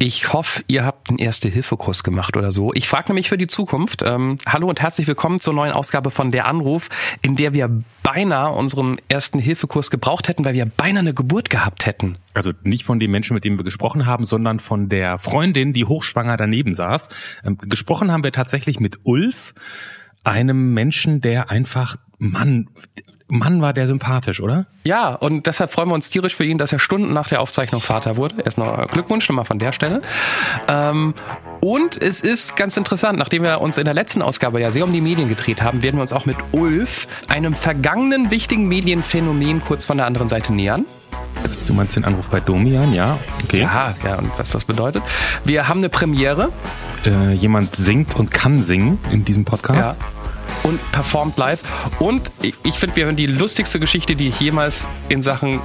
Ich hoffe, ihr habt einen Erste-Hilfe-Kurs gemacht oder so. Ich frage nämlich für die Zukunft. Ähm, hallo und herzlich willkommen zur neuen Ausgabe von Der Anruf, in der wir beinahe unseren Ersten-Hilfe-Kurs gebraucht hätten, weil wir beinahe eine Geburt gehabt hätten. Also nicht von dem Menschen, mit dem wir gesprochen haben, sondern von der Freundin, die hochschwanger daneben saß. Ähm, gesprochen haben wir tatsächlich mit Ulf, einem Menschen, der einfach, Mann, Mann, war der sympathisch, oder? Ja, und deshalb freuen wir uns tierisch für ihn, dass er Stunden nach der Aufzeichnung Vater wurde. Erstmal Glückwunsch nochmal von der Stelle. Ähm, und es ist ganz interessant, nachdem wir uns in der letzten Ausgabe ja sehr um die Medien gedreht haben, werden wir uns auch mit Ulf, einem vergangenen wichtigen Medienphänomen, kurz von der anderen Seite nähern. Du meinst den Anruf bei Domian, ja? Okay. Ja, ja, und was das bedeutet. Wir haben eine Premiere. Äh, jemand singt und kann singen in diesem Podcast. Ja und performt live. Und ich finde, wir haben die lustigste Geschichte, die ich jemals in Sachen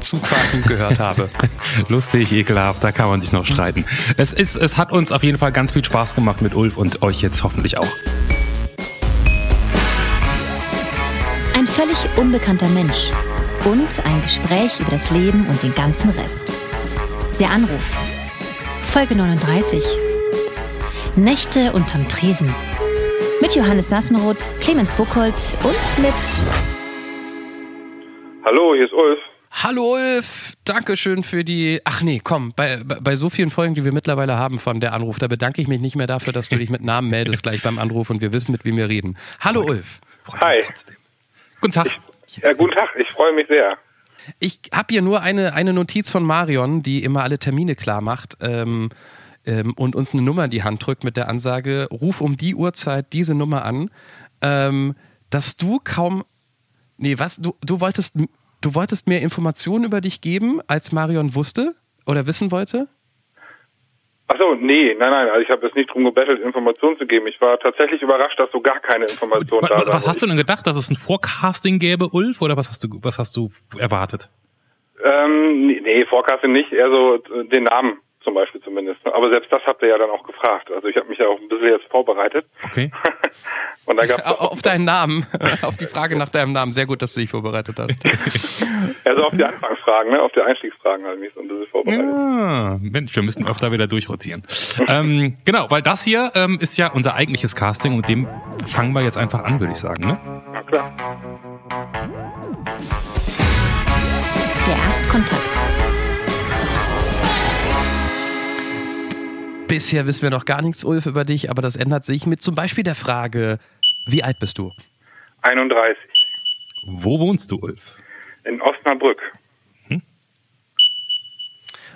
Zugfahrten gehört habe. Lustig, ekelhaft, da kann man sich noch streiten. Es, ist, es hat uns auf jeden Fall ganz viel Spaß gemacht mit Ulf und euch jetzt hoffentlich auch. Ein völlig unbekannter Mensch und ein Gespräch über das Leben und den ganzen Rest. Der Anruf. Folge 39. Nächte unterm Tresen. Mit Johannes Sassenroth, Clemens Buchholz und mit. Hallo, hier ist Ulf. Hallo Ulf, Dankeschön für die. Ach nee, komm, bei, bei so vielen Folgen, die wir mittlerweile haben von der Anruf, da bedanke ich mich nicht mehr dafür, dass du dich mit Namen meldest gleich beim Anruf und wir wissen, mit wem wir reden. Hallo Ulf. Hi. Guten Tag. Ich, ja, guten Tag, ich freue mich sehr. Ich habe hier nur eine, eine Notiz von Marion, die immer alle Termine klar macht. Ähm, ähm, und uns eine Nummer in die Hand drückt mit der Ansage, ruf um die Uhrzeit diese Nummer an, ähm, dass du kaum, nee, was, du, du wolltest, du wolltest mehr Informationen über dich geben, als Marion wusste oder wissen wollte? Achso, nee, nein, nein, also ich habe jetzt nicht drum gebettelt, Informationen zu geben. Ich war tatsächlich überrascht, dass du gar keine Informationen da hast. Was hast du denn gedacht, dass es ein Forecasting gäbe, Ulf, oder was hast du, was hast du erwartet? Ähm, nee, Forecasting nicht, eher so den Namen zum Beispiel zumindest. Aber selbst das habt ihr ja dann auch gefragt. Also ich habe mich ja auch ein bisschen jetzt vorbereitet. Okay. Und gab's auf deinen Namen, auf die Frage nach deinem Namen. Sehr gut, dass du dich vorbereitet hast. also auf die Anfangsfragen, ne? auf die Einstiegsfragen habe ich mich so ein bisschen vorbereitet. Ja, Mensch, wir müssen öfter wieder durchrotieren. ähm, genau, weil das hier ähm, ist ja unser eigentliches Casting und dem fangen wir jetzt einfach an, würde ich sagen. Ne? Ja, klar. Der Erstkontakt. Bisher wissen wir noch gar nichts, Ulf, über dich, aber das ändert sich mit zum Beispiel der Frage, wie alt bist du? 31. Wo wohnst du, Ulf? In Osnabrück. Hm?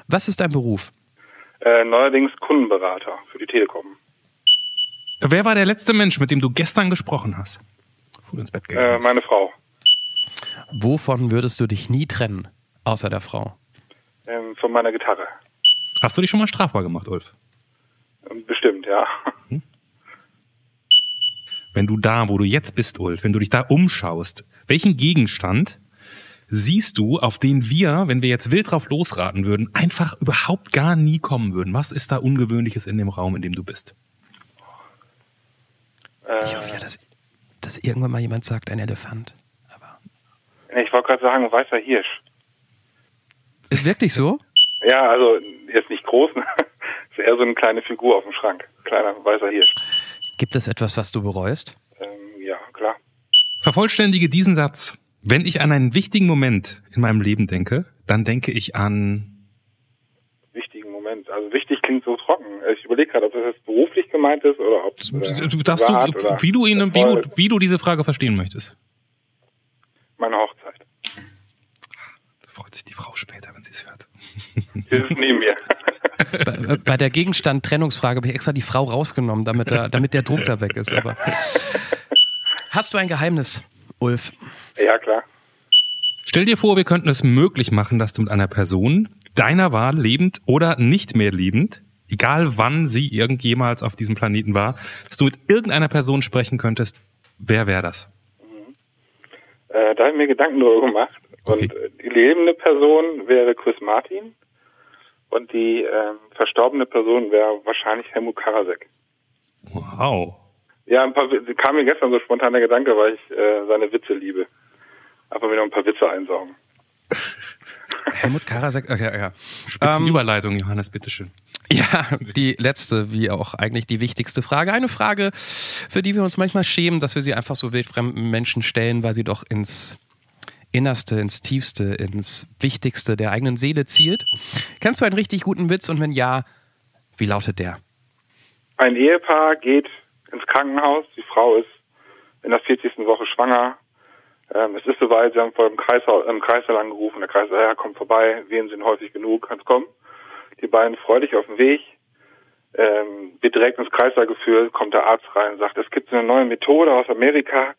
Was ist dein Beruf? Äh, neuerdings Kundenberater für die Telekom. Wer war der letzte Mensch, mit dem du gestern gesprochen hast? Bevor du ins Bett gegangen äh, meine Frau. Wovon würdest du dich nie trennen, außer der Frau? Ähm, von meiner Gitarre. Hast du dich schon mal strafbar gemacht, Ulf? Bestimmt, ja. Hm? Wenn du da, wo du jetzt bist, Ulf, wenn du dich da umschaust, welchen Gegenstand siehst du, auf den wir, wenn wir jetzt wild drauf losraten würden, einfach überhaupt gar nie kommen würden? Was ist da Ungewöhnliches in dem Raum, in dem du bist? Äh, ich hoffe ja, dass, dass irgendwann mal jemand sagt, ein Elefant. Aber ich wollte gerade sagen, weißer Hirsch. Ist wirklich so? Ja, also jetzt nicht groß, ne? Ist eher so eine kleine Figur auf dem Schrank. Kleiner weißer Hirsch. Gibt es etwas, was du bereust? Ähm, ja, klar. Vervollständige diesen Satz. Wenn ich an einen wichtigen Moment in meinem Leben denke, dann denke ich an. Wichtigen Moment. Also wichtig klingt so trocken. Ich überlege gerade, ob das jetzt beruflich gemeint ist oder ob. Äh, du darfst du, wie du ihn, wie du, wie du diese Frage verstehen möchtest. Meine Hochzeit. Da freut sich die Frau später, wenn sie es hört. Sie ist neben mir. bei, bei, der Gegenstand-Trennungsfrage habe ich extra die Frau rausgenommen, damit der, damit der Druck da weg ist. Aber hast du ein Geheimnis, Ulf? Ja, klar. Stell dir vor, wir könnten es möglich machen, dass du mit einer Person deiner Wahl lebend oder nicht mehr lebend, egal wann sie irgendjemals auf diesem Planeten war, dass du mit irgendeiner Person sprechen könntest. Wer wäre das? Mhm. Äh, da habe ich mir Gedanken darüber gemacht. Okay. Und die lebende Person wäre Chris Martin. Und die äh, verstorbene Person wäre wahrscheinlich Helmut Karasek. Wow. Ja, ein paar kam mir gestern so spontan der Gedanke, weil ich äh, seine Witze liebe. Einfach wieder ein paar Witze einsaugen. Helmut Karasek, okay, ja. Spitzenüberleitung, ähm, Johannes, bitteschön. Ja, die letzte, wie auch eigentlich die wichtigste Frage. Eine Frage, für die wir uns manchmal schämen, dass wir sie einfach so wildfremden Menschen stellen, weil sie doch ins Innerste, ins Tiefste, ins Wichtigste der eigenen Seele zielt. Kennst du einen richtig guten Witz und wenn ja, wie lautet der? Ein Ehepaar geht ins Krankenhaus, die Frau ist in der 40. Woche schwanger. Ähm, es ist soweit, sie haben vor dem Kreissaal, im Kreissaal angerufen, der Kreissaal, ja, kommt vorbei, Wehen sind häufig genug, kannst kommen. Die beiden freudig auf dem Weg, ähm, wird direkt ins Kreissaal geführt, kommt der Arzt rein, sagt, es gibt eine neue Methode aus Amerika,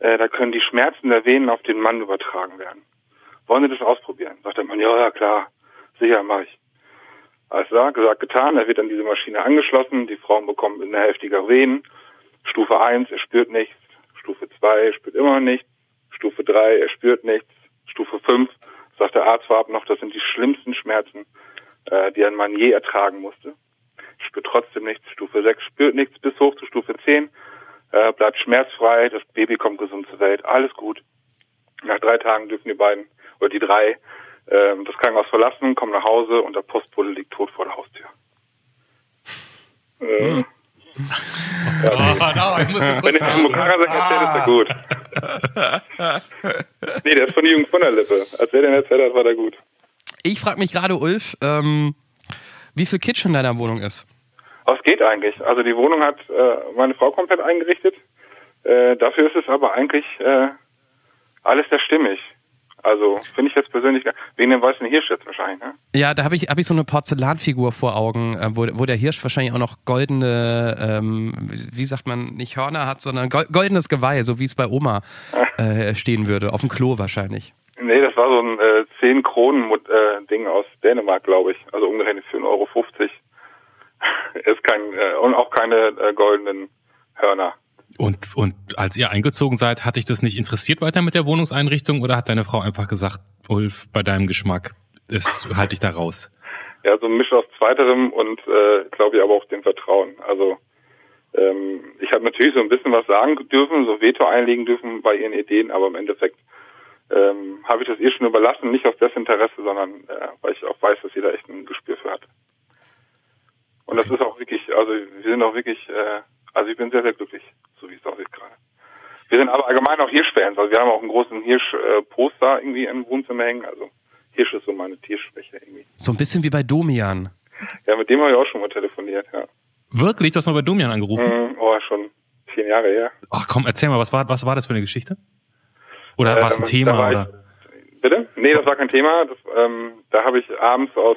äh, da können die Schmerzen der Venen auf den Mann übertragen werden. Wollen Sie das ausprobieren? Sagt der Mann, ja, ja, klar, sicher, mache ich. Alles klar, gesagt, getan, er wird an diese Maschine angeschlossen, die Frauen bekommen eine heftige Venen. Stufe 1, er spürt nichts. Stufe 2, er spürt immer nichts. Stufe 3, er spürt nichts. Stufe 5, sagt der Arzt vorab noch, das sind die schlimmsten Schmerzen, äh, die ein Mann je ertragen musste. Spürt trotzdem nichts. Stufe 6 spürt nichts bis hoch zu Stufe 10. Äh, bleibt schmerzfrei, das Baby kommt gesund zur Welt, alles gut. Nach drei Tagen dürfen die beiden, oder die drei, äh, das Krankenhaus verlassen, kommen nach Hause und der Postbote liegt tot vor der Haustür. Äh, hm. Ja, oh, no, ich muss Wenn ich den Mokara erzählt, ist er gut. nee, der ist von Jugend von der Lippe. Als er den erzählt hat, war der gut. Ich frage mich gerade, Ulf, ähm, wie viel Kitsch in deiner Wohnung ist. Was geht eigentlich? Also die Wohnung hat äh, meine Frau komplett eingerichtet. Äh, dafür ist es aber eigentlich äh, alles sehr stimmig. Also finde ich jetzt persönlich, wegen dem weißen Hirsch jetzt wahrscheinlich, ne? Ja, da habe ich, hab ich so eine Porzellanfigur vor Augen, äh, wo, wo der Hirsch wahrscheinlich auch noch goldene, ähm, wie sagt man, nicht Hörner hat, sondern goldenes Geweih, so wie es bei Oma äh, stehen würde, auf dem Klo wahrscheinlich. Nee, das war so ein äh, 10 Kronen äh, Ding aus Dänemark, glaube ich. Also umgerechnet für 1,50 Euro. ist kein, äh, und auch keine äh, goldenen Hörner. Und, und als ihr eingezogen seid, hat dich das nicht interessiert weiter mit der Wohnungseinrichtung oder hat deine Frau einfach gesagt, Ulf, bei deinem Geschmack, das halte ich da raus? Ja, so ein Misch aus Zweiterem und äh, glaube ich aber auch dem Vertrauen. Also ähm, ich habe natürlich so ein bisschen was sagen dürfen, so Veto einlegen dürfen bei ihren Ideen, aber im Endeffekt ähm, habe ich das ihr schon überlassen, nicht aus Desinteresse, sondern äh, weil ich auch weiß, dass sie da echt ein Gespür für hat. Das ist auch wirklich, also wir sind auch wirklich, äh, also ich bin sehr, sehr glücklich, so wie es aussieht gerade. Wir sind aber allgemein auch Hirschfans, also wir haben auch einen großen Hirsch-Poster äh, irgendwie im Wohnzimmer hängen, also Hirsch ist so meine Tierschwäche irgendwie. So ein bisschen wie bei Domian. Ja, mit dem habe ich auch schon mal telefoniert, ja. Wirklich? Du hast mal bei Domian angerufen? Mm, oh, schon zehn Jahre her. Ach komm, erzähl mal, was war, was war das für eine Geschichte? Oder äh, war es ein Thema? Oder? Ich, bitte? Nee, das war kein Thema. Das, ähm, da habe ich abends aus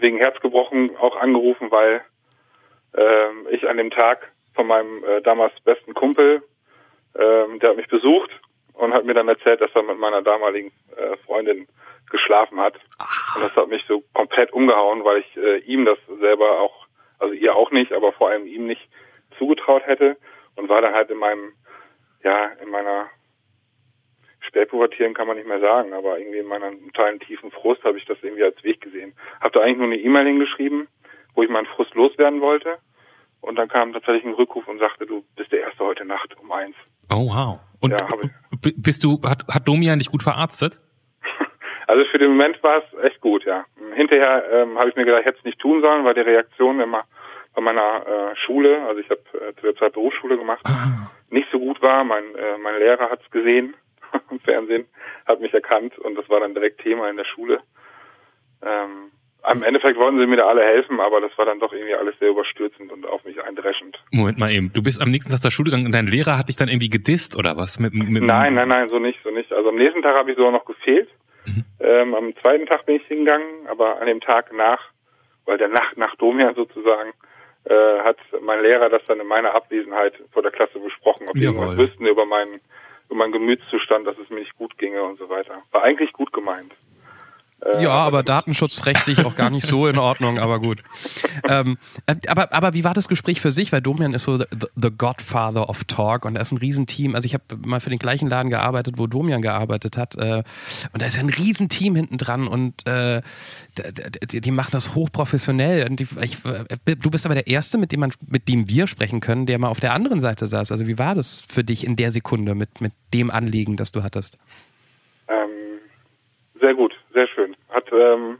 wegen Herzgebrochen auch angerufen, weil ähm, ich an dem Tag von meinem äh, damals besten Kumpel, ähm, der hat mich besucht und hat mir dann erzählt, dass er mit meiner damaligen äh, Freundin geschlafen hat. Ach. Und das hat mich so komplett umgehauen, weil ich äh, ihm das selber auch, also ihr auch nicht, aber vor allem ihm nicht zugetraut hätte und war dann halt in meinem, ja, in meiner Spätpubertieren kann man nicht mehr sagen, aber irgendwie in meiner totalen tiefen Frust habe ich das irgendwie als Weg gesehen. Habe da eigentlich nur eine E-Mail hingeschrieben, wo ich meinen Frust loswerden wollte. Und dann kam tatsächlich ein Rückruf und sagte, du bist der Erste heute Nacht um eins. Oh wow. Und ja, bist du, hat, hat Domian dich gut verarztet? Also für den Moment war es echt gut, ja. Hinterher ähm, habe ich mir gedacht, ich hätte es nicht tun sollen, weil die Reaktion immer bei meiner äh, Schule, also ich habe äh, zu der Zeit Berufsschule gemacht, ah. nicht so gut war. Mein, äh, mein Lehrer hat es gesehen im Fernsehen, hat mich erkannt und das war dann direkt Thema in der Schule. Ähm, am Endeffekt wollten sie mir da alle helfen, aber das war dann doch irgendwie alles sehr überstürzend und auf mich eindreschend. Moment mal eben, du bist am nächsten Tag zur Schule gegangen und dein Lehrer hat dich dann irgendwie gedisst oder was? Mit, mit nein, nein, nein, so nicht, so nicht. Also am nächsten Tag habe ich sogar noch gefehlt. Mhm. Ähm, am zweiten Tag bin ich hingegangen, aber an dem Tag nach, weil der Nacht nach Domian sozusagen, äh, hat mein Lehrer das dann in meiner Abwesenheit vor der Klasse besprochen, ob die irgendwas wüssten über meinen über meinen Gemütszustand, dass es mir nicht gut ginge und so weiter. War eigentlich gut gemeint. Äh, ja, aber datenschutzrechtlich auch gar nicht so in Ordnung, aber gut. ähm, äh, aber, aber wie war das Gespräch für sich? Weil Domian ist so the, the Godfather of Talk und er ist ein Riesenteam. Also ich habe mal für den gleichen Laden gearbeitet, wo Domian gearbeitet hat. Äh, und da ist ja ein Riesenteam hinten dran und äh, die, die, machen das hochprofessionell. Die, ich, äh, du bist aber der Erste, mit dem, man, mit dem wir sprechen können, der mal auf der anderen Seite saß. Also wie war das für dich in der Sekunde mit, mit dem Anliegen, das du hattest? Sehr gut, sehr schön. Hat ähm,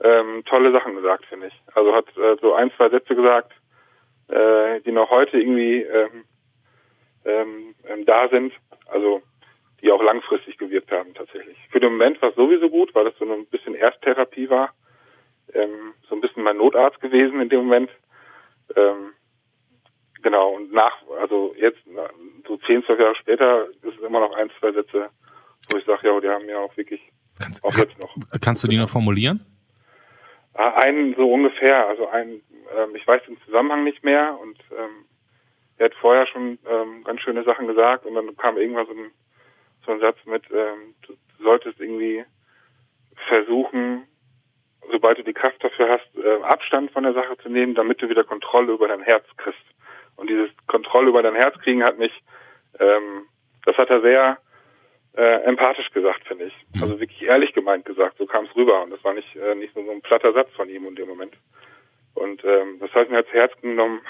ähm, tolle Sachen gesagt, finde ich. Also hat äh, so ein, zwei Sätze gesagt, äh, die noch heute irgendwie ähm, ähm, ähm, da sind, also die auch langfristig gewirkt haben tatsächlich. Für den Moment war es sowieso gut, weil das so ein bisschen Ersttherapie war, ähm, so ein bisschen mein Notarzt gewesen in dem Moment. Ähm, genau, und nach, also jetzt, so zehn, zwölf Jahre später, ist es immer noch ein, zwei Sätze, wo ich sage, ja, die haben ja auch wirklich Kannst, auch jetzt noch. kannst du die noch formulieren? Ah, Einen so ungefähr, also ein, ähm, ich weiß den Zusammenhang nicht mehr und ähm, er hat vorher schon ähm, ganz schöne Sachen gesagt und dann kam irgendwann so ein, so ein Satz mit, ähm, du solltest irgendwie versuchen, sobald du die Kraft dafür hast, äh, Abstand von der Sache zu nehmen, damit du wieder Kontrolle über dein Herz kriegst. Und dieses Kontrolle über dein Herz kriegen hat mich, ähm, das hat er sehr äh, empathisch gesagt, finde ich. Also wirklich ehrlich gemeint gesagt, so kam es rüber. Und das war nicht, äh, nicht nur so ein platter Satz von ihm in dem Moment. Und ähm, das habe ich mir als Herz genommen,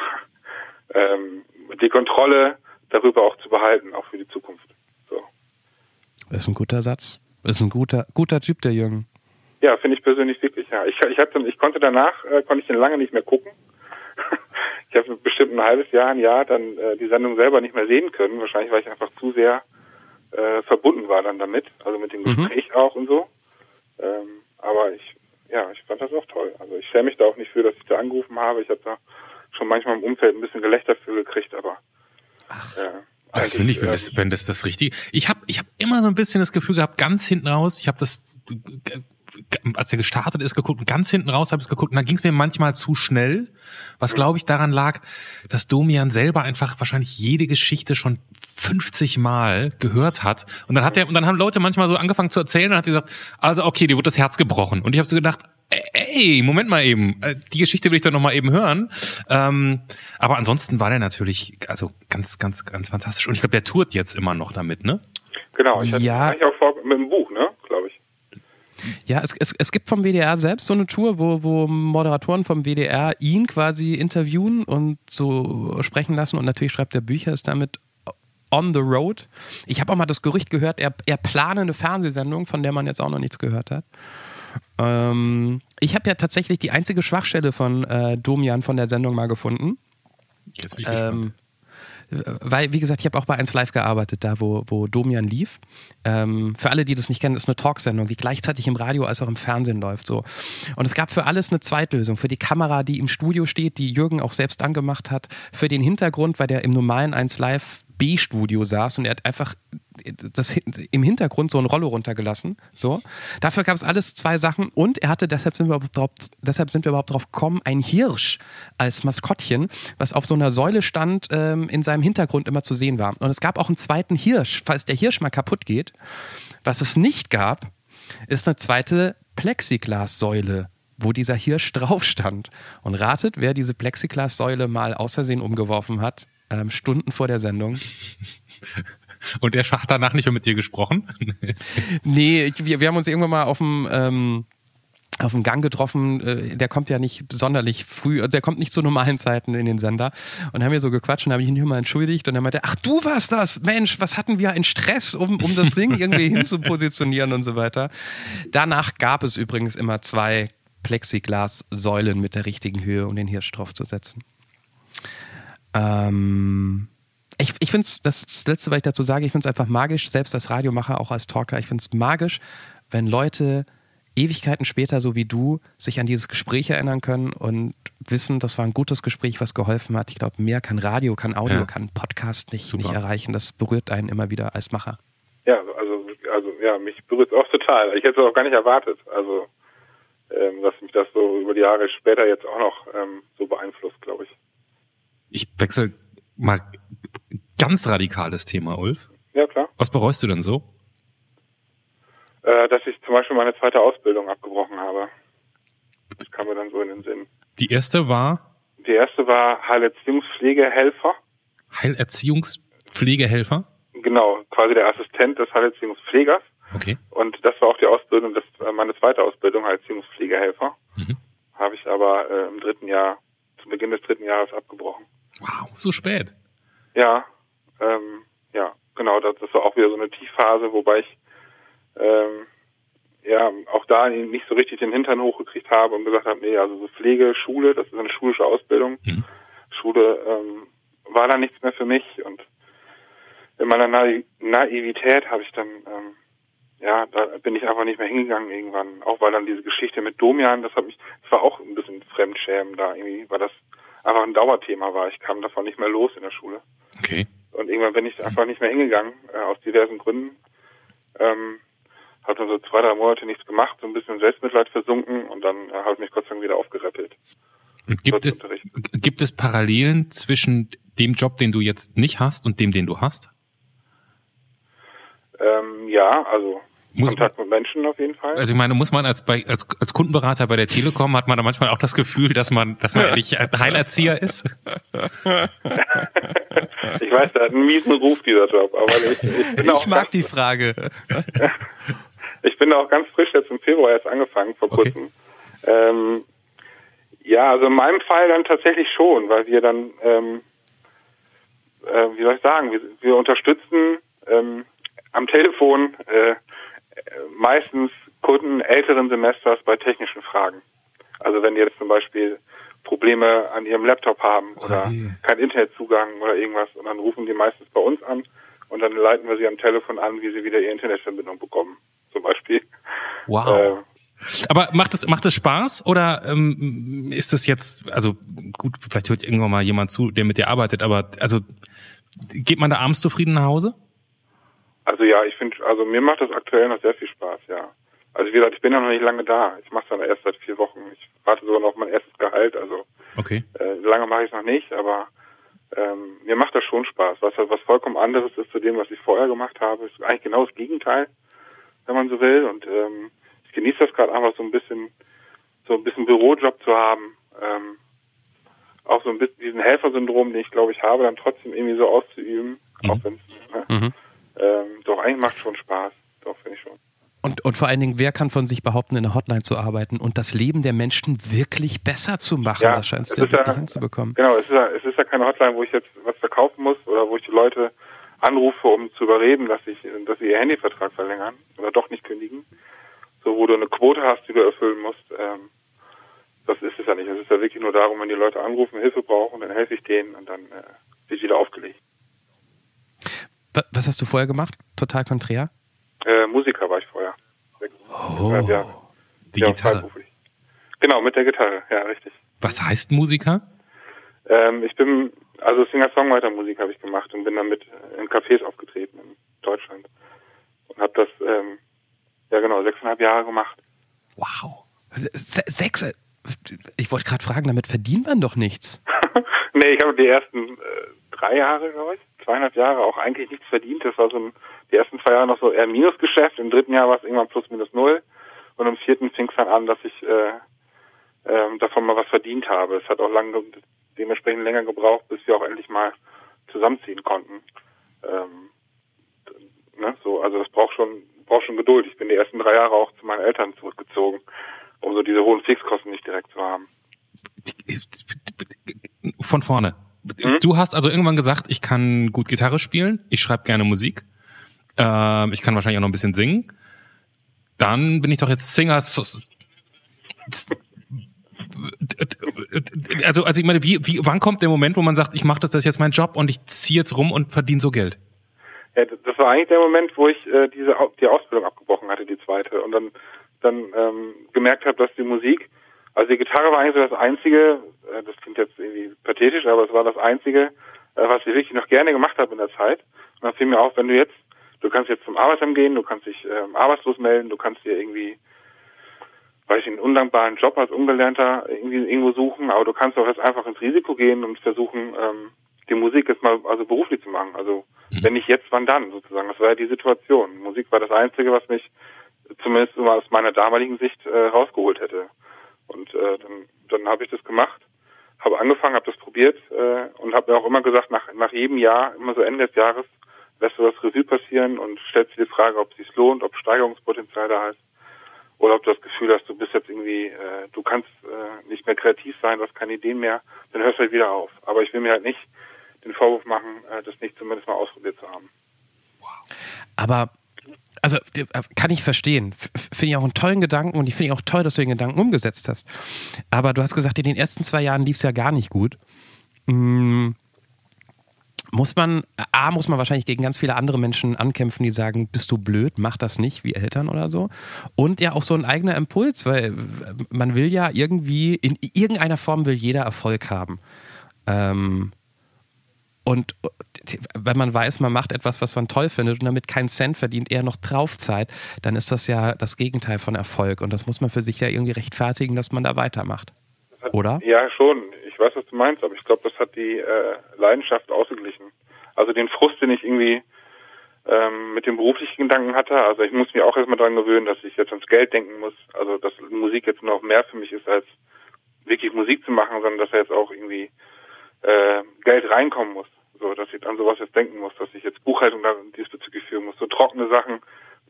ähm, die Kontrolle darüber auch zu behalten, auch für die Zukunft. So. Das ist ein guter Satz. Das ist ein guter, guter Typ, der Jürgen. Ja, finde ich persönlich wirklich, ja. Ich, ich, hatte, ich konnte danach, äh, konnte ich den lange nicht mehr gucken. ich habe bestimmt ein halbes Jahr, ein Jahr dann äh, die Sendung selber nicht mehr sehen können. Wahrscheinlich, weil ich einfach zu sehr äh, verbunden war dann damit, also mit dem Mhm. Gespräch auch und so. Ähm, aber ich, ja, ich fand das auch toll. Also ich schäme mich da auch nicht für, dass ich da angerufen habe. Ich habe da schon manchmal im Umfeld ein bisschen Gelächter für gekriegt, aber äh, Das finde ich, wenn äh, das, wenn das das Richtige. Ich habe ich hab immer so ein bisschen das Gefühl gehabt, ganz hinten raus, ich habe das, als er gestartet ist, geguckt, und ganz hinten raus habe ich geguckt, und dann ging es mir manchmal zu schnell, was glaube ich daran lag, dass Domian selber einfach wahrscheinlich jede Geschichte schon 50 Mal gehört hat. Und dann hat er, und dann haben Leute manchmal so angefangen zu erzählen und hat gesagt, also okay, dir wird das Herz gebrochen. Und ich habe so gedacht, ey, Moment mal eben, äh, die Geschichte will ich doch noch mal eben hören. Ähm, aber ansonsten war der natürlich, also ganz, ganz, ganz fantastisch. Und ich glaube, der tourt jetzt immer noch damit, ne? Genau, ich hatte Ja. eigentlich auch vor mit dem Buch, ne. Ja, es, es, es gibt vom WDR selbst so eine Tour, wo, wo Moderatoren vom WDR ihn quasi interviewen und so sprechen lassen und natürlich schreibt er Bücher, ist damit on the road. Ich habe auch mal das Gerücht gehört, er, er plane eine Fernsehsendung, von der man jetzt auch noch nichts gehört hat. Ähm, ich habe ja tatsächlich die einzige Schwachstelle von äh, Domian von der Sendung mal gefunden. Jetzt bin ich gespannt. Weil, wie gesagt, ich habe auch bei 1 Live gearbeitet, da wo, wo Domian lief. Ähm, für alle, die das nicht kennen, ist eine Talksendung, die gleichzeitig im Radio als auch im Fernsehen läuft. So. Und es gab für alles eine Zweitlösung. Für die Kamera, die im Studio steht, die Jürgen auch selbst angemacht hat. Für den Hintergrund, weil der im normalen 1 Live B-Studio saß und er hat einfach das im Hintergrund so ein Rollo runtergelassen. So. Dafür gab es alles zwei Sachen und er hatte, deshalb sind wir überhaupt drauf, deshalb sind wir überhaupt drauf gekommen, ein Hirsch als Maskottchen, was auf so einer Säule stand, ähm, in seinem Hintergrund immer zu sehen war. Und es gab auch einen zweiten Hirsch, falls der Hirsch mal kaputt geht. Was es nicht gab, ist eine zweite Plexiglassäule, wo dieser Hirsch drauf stand. Und ratet, wer diese Plexiglassäule mal aus Versehen umgeworfen hat, ähm, Stunden vor der Sendung. Und der hat danach nicht mehr mit dir gesprochen? Nee, ich, wir, wir haben uns irgendwann mal auf dem, ähm, auf dem Gang getroffen. Äh, der kommt ja nicht sonderlich früh, also der kommt nicht zu normalen Zeiten in den Sender. Und haben wir so gequatscht und habe ich ihn hier mal entschuldigt. Und er meinte, ach du warst das, Mensch, was hatten wir einen Stress, um, um das Ding irgendwie hinzupositionieren und so weiter. Danach gab es übrigens immer zwei Plexiglassäulen mit der richtigen Höhe, um den Hirsch draufzusetzen. Ähm, ich, ich finde es, das, das Letzte, was ich dazu sage, ich finde es einfach magisch, selbst als Radiomacher, auch als Talker, ich finde es magisch, wenn Leute Ewigkeiten später, so wie du, sich an dieses Gespräch erinnern können und wissen, das war ein gutes Gespräch, was geholfen hat. Ich glaube, mehr kann Radio, kann Audio, Ja. kann Podcast nicht, Super. nicht erreichen. Das berührt einen immer wieder als Macher. Ja, also, also ja, mich berührt es auch total. Ich hätte es auch gar nicht erwartet. Also, ähm, dass mich das so über die Jahre später jetzt auch noch ähm, so beeinflusst, glaube ich. Ich wechsle mal ganz radikales Thema, Ulf. Ja, klar. Was bereust du denn so? Äh, dass ich zum Beispiel meine zweite Ausbildung abgebrochen habe. Das kam mir dann so in den Sinn. Die erste war Die erste war Heilerziehungspflegehelfer. Heilerziehungspflegehelfer. Genau, quasi der Assistent des Heilerziehungspflegers. Okay. Und das war auch die Ausbildung, das äh, meine zweite Ausbildung als Erziehungspflegehelfer. Mhm. Habe ich aber äh, im dritten Jahr, zu Beginn des dritten Jahres abgebrochen. Wow, so spät. Ja, ähm, ja, genau, das, war auch wieder so eine Tiefphase, wobei ich ähm, ja auch da nicht so richtig den Hintern hochgekriegt habe und gesagt habe, nee, also so Pflege, Schule, das ist eine schulische Ausbildung. Mhm. Schule ähm, war da nichts mehr für mich und in meiner Naiv Naivität habe ich dann ähm, ja, da bin ich einfach nicht mehr hingegangen irgendwann. Auch weil dann diese Geschichte mit Domian, das hat mich, das war auch ein bisschen Fremdschämen da irgendwie, weil das einfach ein Dauerthema war. Ich kam davon nicht mehr los in der Schule. Okay. Und irgendwann bin ich einfach nicht mehr hingegangen, äh, aus diversen Gründen. Ähm, hat dann so zwei, drei Monate nichts gemacht, so ein bisschen Selbstmitleid versunken und dann äh, habe ich mich Gott sei Dank wieder aufgerappelt. Und gibt es, gibt es Parallelen zwischen dem Job, den du jetzt nicht hast und dem, den du hast? Ähm, ja, also muss Kontakt mit Menschen auf jeden Fall. Also ich meine, muss man als bei als, als Kundenberater bei der Telekom hat man da manchmal auch das Gefühl, dass man dass man nicht Heilerzieher ist. ich weiß, der hat einen miesen Ruf dieser Job, aber ich, ich, bin ich auch mag die Frage. ich bin da auch ganz frisch jetzt im Februar erst angefangen vor kurzem. Okay. Ähm, ja, also in meinem Fall dann tatsächlich schon, weil wir dann ähm, äh, wie soll ich sagen, wir, wir unterstützen ähm, am Telefon äh, meistens Kunden älteren Semesters bei technischen Fragen. Also wenn die jetzt zum Beispiel Probleme an ihrem Laptop haben oder oh, kein Internetzugang oder irgendwas und dann rufen die meistens bei uns an und dann leiten wir sie am Telefon an, wie sie wieder ihre Internetverbindung bekommen, zum Beispiel. Wow. Äh, aber macht es macht es Spaß oder ähm, ist es jetzt also gut vielleicht hört irgendwann mal jemand zu, der mit dir arbeitet, aber also geht man da abends zufrieden nach Hause? Also ja, ich finde, also mir macht das aktuell noch sehr viel Spaß, ja. Also wie gesagt, ich bin ja noch nicht lange da. Ich mache es dann erst seit vier Wochen. Ich warte sogar noch auf mein erstes Gehalt. Also okay. äh, lange mache ich es noch nicht, aber ähm, mir macht das schon Spaß. Was was vollkommen anderes ist zu dem, was ich vorher gemacht habe. Ist eigentlich genau das Gegenteil, wenn man so will. Und ähm, ich genieße das gerade einfach so ein bisschen, so ein bisschen Bürojob zu haben. Ähm, auch so ein bisschen diesen Helfersyndrom, den ich glaube ich habe, dann trotzdem irgendwie so auszuüben, mhm. auch wenn es ne? mhm ähm, doch eigentlich macht schon Spaß. Doch, finde ich schon. Und, und vor allen Dingen, wer kann von sich behaupten, in einer Hotline zu arbeiten und das Leben der Menschen wirklich besser zu machen? Ja, das scheinst du ja wirklich ja, hinzubekommen. Genau, es ist, ja, es ist ja keine Hotline, wo ich jetzt was verkaufen muss oder wo ich die Leute anrufe, um zu überreden, dass ich, dass sie ihr Handyvertrag verlängern oder doch nicht kündigen. So, wo du eine Quote hast, die du erfüllen musst. Ähm, das ist es ja nicht. Es ist ja wirklich nur darum, wenn die Leute anrufen, Hilfe brauchen, dann helfe ich denen und dann äh, wird wieder aufgelegt. Was hast du vorher gemacht? Total konträr? Äh, Musiker war ich vorher. Oh, ja. die ja, Gitarre. Genau, mit der Gitarre, ja, richtig. Was heißt Musiker? Ähm, ich bin, also Singer-Songwriter-Musik habe ich gemacht und bin damit in Cafés aufgetreten in Deutschland. Und habe das, ähm, ja genau, sechseinhalb Jahre gemacht. Wow. Sechs, ich wollte gerade fragen, damit verdient man doch nichts. nee, ich habe die ersten äh, drei Jahre, glaube ich, zweieinhalb Jahre auch eigentlich nichts verdient. Das war so ein, die ersten zwei Jahre noch so eher Minusgeschäft. Im dritten Jahr war es irgendwann plus minus null. Und im vierten fing es dann an, dass ich äh, äh, davon mal was verdient habe. Es hat auch lange, dementsprechend länger gebraucht, bis wir auch endlich mal zusammenziehen konnten. Ähm, ne, so, also das braucht schon, braucht schon Geduld. Ich bin die ersten drei Jahre auch zu meinen Eltern zurückgezogen, um so diese hohen Fixkosten nicht direkt zu haben. Von vorne. Mhm. Du hast also irgendwann gesagt, ich kann gut Gitarre spielen, ich schreibe gerne Musik, äh, ich kann wahrscheinlich auch noch ein bisschen singen. Dann bin ich doch jetzt Singer. Also, also ich meine, wie, wie, wann kommt der Moment, wo man sagt, ich mache das, das ist jetzt mein Job und ich ziehe jetzt rum und verdiene so Geld? Ja, das war eigentlich der Moment, wo ich äh, diese die Ausbildung abgebrochen hatte, die zweite, und dann dann ähm, gemerkt habe, dass die Musik also die Gitarre war eigentlich so das Einzige, äh, das klingt jetzt irgendwie pathetisch, aber es war das Einzige, äh, was ich wirklich noch gerne gemacht habe in der Zeit. Und dann fiel mir auf, wenn du jetzt, du kannst jetzt zum Arbeitsamt gehen, du kannst dich ähm, arbeitslos melden, du kannst dir irgendwie, weiß ich, einen undankbaren Job als Ungelernter irgendwie irgendwo suchen, aber du kannst auch jetzt einfach ins Risiko gehen und versuchen, ähm, die Musik jetzt mal also beruflich zu machen. Also mhm. wenn nicht jetzt, wann dann sozusagen. Das war ja die Situation. Musik war das Einzige, was mich zumindest aus meiner damaligen Sicht äh, rausgeholt hätte. Und äh, dann, dann habe ich das gemacht, habe angefangen, habe das probiert äh, und habe mir auch immer gesagt, nach, nach jedem Jahr, immer so Ende des Jahres, lässt du das Revue passieren und stellst dir die Frage, ob es sich lohnt, ob Steigerungspotenzial da ist oder ob du das Gefühl hast, du bist jetzt irgendwie, äh, du kannst äh, nicht mehr kreativ sein, du hast keine Ideen mehr, dann hörst du halt wieder auf. Aber ich will mir halt nicht den Vorwurf machen, äh, das nicht zumindest mal ausprobiert zu haben. Aber also kann ich verstehen. Finde ich auch einen tollen Gedanken und ich finde auch toll, dass du den Gedanken umgesetzt hast. Aber du hast gesagt, in den ersten zwei Jahren lief es ja gar nicht gut. Hm muss man, A, muss man wahrscheinlich gegen ganz viele andere Menschen ankämpfen, die sagen, bist du blöd, mach das nicht, wie Eltern oder so. Und ja auch so ein eigener Impuls, weil man will ja irgendwie, in irgendeiner Form will jeder Erfolg haben. Ähm, und wenn man weiß, man macht etwas, was man toll findet und damit keinen Cent verdient, eher noch draufzahlt, dann ist das ja das Gegenteil von Erfolg. Und das muss man für sich ja irgendwie rechtfertigen, dass man da weitermacht. Oder? Ja, schon ich weiß, was du meinst, aber ich glaube, das hat die äh, Leidenschaft ausgeglichen. Also den Frust, den ich irgendwie ähm, mit dem beruflichen Gedanken hatte. Also ich muss mir auch erstmal daran gewöhnen, dass ich jetzt ans Geld denken muss. Also dass Musik jetzt noch mehr für mich ist, als wirklich Musik zu machen, sondern dass er jetzt auch irgendwie äh, Geld reinkommen muss. So, dass ich an sowas jetzt denken muss, dass ich jetzt Buchhaltung da diesbezüglich führen muss. So trockene Sachen,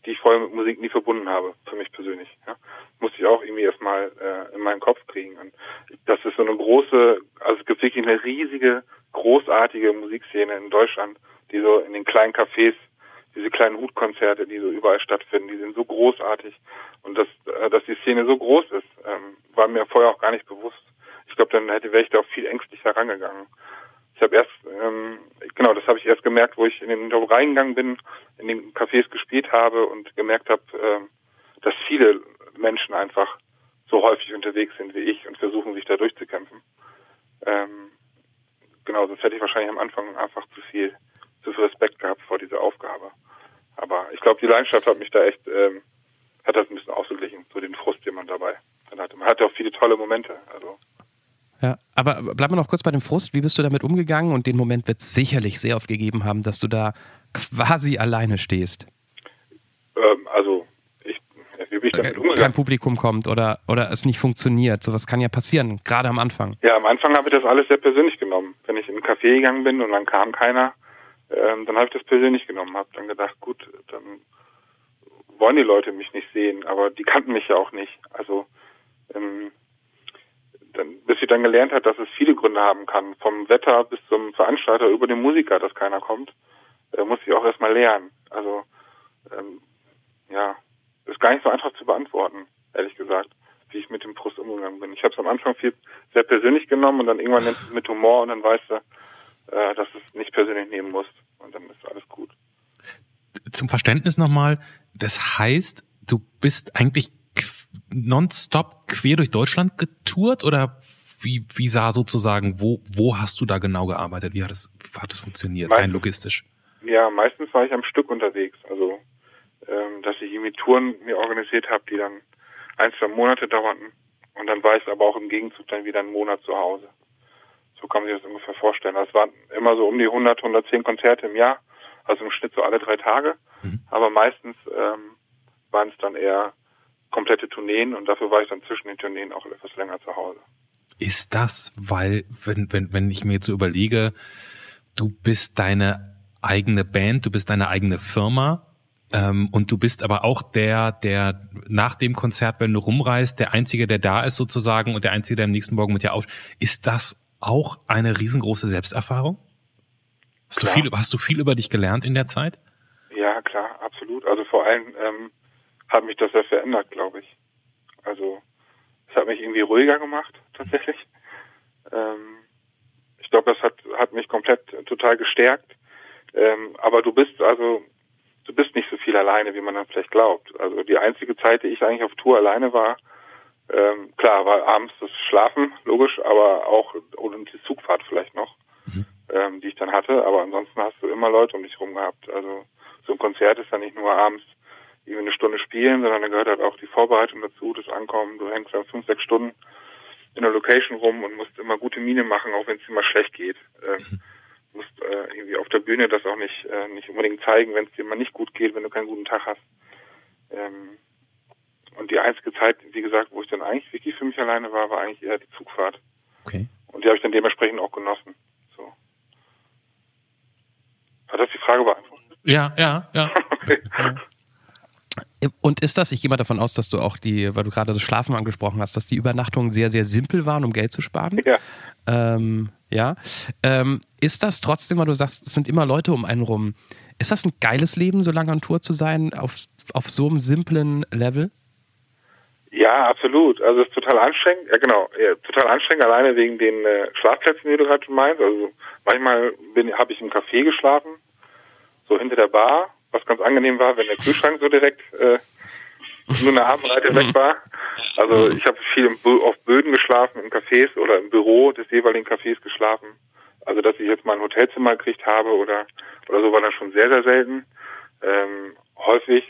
die ich vorher mit Musik nie verbunden habe, für mich persönlich. Ja. Musste ich auch irgendwie erstmal äh, in meinen Kopf kriegen. Und das ist so eine große, also es gibt wirklich eine riesige, großartige Musikszene in Deutschland, die so in den kleinen Cafés, diese kleinen Hutkonzerte, die so überall stattfinden, die sind so großartig. Und dass, äh, dass die Szene so groß ist, ähm, war mir vorher auch gar nicht bewusst. Ich glaube, dann hätte wäre ich da auch viel ängstlicher rangegangen. Ich habe erst, ähm, genau, das habe ich erst gemerkt, wo ich in den Job reingegangen bin, in den Cafés gespielt habe und gemerkt habe, ähm, dass viele Menschen einfach so häufig unterwegs sind wie ich und versuchen, sich da durchzukämpfen. Ähm, genau, sonst hätte ich wahrscheinlich am Anfang einfach zu viel, zu viel Respekt gehabt vor dieser Aufgabe. Aber ich glaube, die Leidenschaft hat mich da echt, ähm, hat das ein bisschen ausgeglichen, so den Frust, den man dabei dann hatte. Man hatte auch viele tolle Momente. Also ja, aber bleiben wir noch kurz bei dem Frust. Wie bist du damit umgegangen? Und den Moment wird es sicherlich sehr oft gegeben haben, dass du da quasi alleine stehst. Ähm, also, ich, wie bin ich damit umgegangen? Kein Publikum kommt oder, oder es nicht funktioniert. Sowas kann ja passieren, gerade am Anfang. Ja, am Anfang habe ich das alles sehr persönlich genommen. Wenn ich in einen Café gegangen bin und dann kam keiner, ähm, dann habe ich das persönlich genommen. Habe dann gedacht, gut, dann wollen die Leute mich nicht sehen, aber die kannten mich ja auch nicht. Also, ähm, dann, bis sie dann gelernt hat, dass es viele Gründe haben kann, vom Wetter bis zum Veranstalter über den Musiker, dass keiner kommt, äh, muss ich auch erstmal lernen. Also ähm, ja, ist gar nicht so einfach zu beantworten, ehrlich gesagt, wie ich mit dem Brust umgegangen bin. Ich habe es am Anfang viel sehr persönlich genommen und dann irgendwann nimmst du es mit Humor und dann weißt du, äh, dass du es nicht persönlich nehmen musst und dann ist alles gut. Zum Verständnis nochmal, das heißt, du bist eigentlich nonstop quer durch Deutschland getourt oder wie, wie sah sozusagen, wo, wo hast du da genau gearbeitet? Wie hat es, wie hat es funktioniert, rein logistisch? Ja, meistens war ich am Stück unterwegs. Also, ähm, dass ich irgendwie Touren mir organisiert habe, die dann ein, zwei Monate dauerten. Und dann war ich aber auch im Gegenzug dann wieder einen Monat zu Hause. So kann man sich das ungefähr vorstellen. Das waren immer so um die 100, 110 Konzerte im Jahr. Also im Schnitt so alle drei Tage. Mhm. Aber meistens ähm, waren es dann eher komplette Tourneen und dafür war ich dann zwischen den Tourneen auch etwas länger zu Hause. Ist das, weil, wenn, wenn, wenn ich mir jetzt so überlege, du bist deine eigene Band, du bist deine eigene Firma, ähm, und du bist aber auch der, der nach dem Konzert, wenn du rumreist, der Einzige, der da ist sozusagen und der Einzige, der am nächsten Morgen mit dir auf. Ist das auch eine riesengroße Selbsterfahrung? Hast du, viel, hast du viel über dich gelernt in der Zeit? Ja, klar, absolut. Also vor allem ähm, hat mich das sehr verändert, glaube ich. Also es hat mich irgendwie ruhiger gemacht, tatsächlich. Ähm, ich glaube, das hat, hat mich komplett total gestärkt. Ähm, aber du bist also, du bist nicht so viel alleine, wie man dann vielleicht glaubt. Also die einzige Zeit, die ich eigentlich auf Tour alleine war, ähm, klar, war abends das Schlafen, logisch, aber auch und die Zugfahrt vielleicht noch, mhm. ähm, die ich dann hatte. Aber ansonsten hast du immer Leute um dich rum gehabt. Also so ein Konzert ist ja nicht nur abends irgendwie eine Stunde spielen, sondern da gehört halt auch die Vorbereitung dazu, das Ankommen. Du hängst dann fünf, sechs Stunden in der Location rum und musst immer gute Miene machen, auch wenn es immer schlecht geht. Ähm, musst äh, irgendwie auf der Bühne das auch nicht äh, nicht unbedingt zeigen, wenn es dir mal nicht gut geht, wenn du keinen guten Tag hast. Ähm, und die einzige Zeit, wie gesagt, wo ich dann eigentlich wirklich für mich alleine war, war eigentlich eher die Zugfahrt. Okay. Und die habe ich dann dementsprechend auch genossen. So. Hat das die Frage beantwortet? Ja, ja, ja. okay. ja. Und ist das, ich gehe mal davon aus, dass du auch die, weil du gerade das Schlafen angesprochen hast, dass die Übernachtungen sehr, sehr simpel waren, um Geld zu sparen? Ja. Ähm, ja. Ähm, ist das trotzdem, weil du sagst, es sind immer Leute um einen rum, Ist das ein geiles Leben, so lange on Tour zu sein, auf, auf so einem simplen Level? Ja, absolut. Also es ist total anstrengend. Ja, genau. Ja, total anstrengend, alleine wegen den äh, Schlafplätzen, die du gerade meinst. Also manchmal habe ich im Café geschlafen, so hinter der Bar, was ganz angenehm war, wenn der Kühlschrank so direkt äh, nur eine Armreite weg war. Also ich habe viel auf Böden geschlafen, in Cafés oder im Büro des jeweiligen Cafés geschlafen. Also dass ich jetzt mal ein Hotelzimmer gekriegt habe oder oder so war dann schon sehr, sehr selten. Ähm, häufig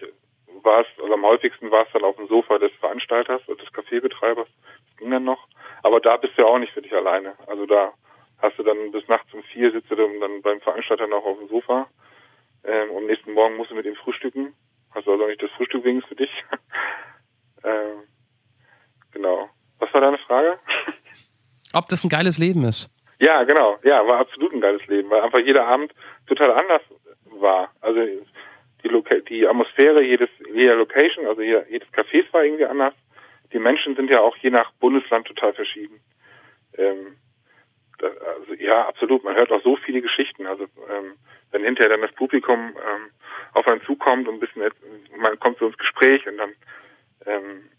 war es, also am häufigsten war es dann auf dem Sofa des Veranstalters oder des Kaffeebetreibers. Das ging dann noch. Aber da bist du ja auch nicht für dich alleine. Also da hast du dann bis nachts um vier sitzt du dann beim Veranstalter noch auf dem Sofa. Ähm, und am nächsten Morgen musst du mit ihm frühstücken. Hast also auch nicht das Frühstück wenigstens für dich. ähm, genau. Was war deine Frage? Ob das ein geiles Leben ist. Ja, genau. Ja, war absolut ein geiles Leben, weil einfach jeder Abend total anders war. Also die, Loca die Atmosphäre jedes, jeder Location, also jeder, jedes Cafés war irgendwie anders. Die Menschen sind ja auch je nach Bundesland total verschieden. Ähm, also ja, absolut. Man hört auch so viele Geschichten. Also ähm, wenn hinterher dann das Publikum ähm, auf einen zukommt und ein bisschen, man kommt so ins Gespräch und dann ähm,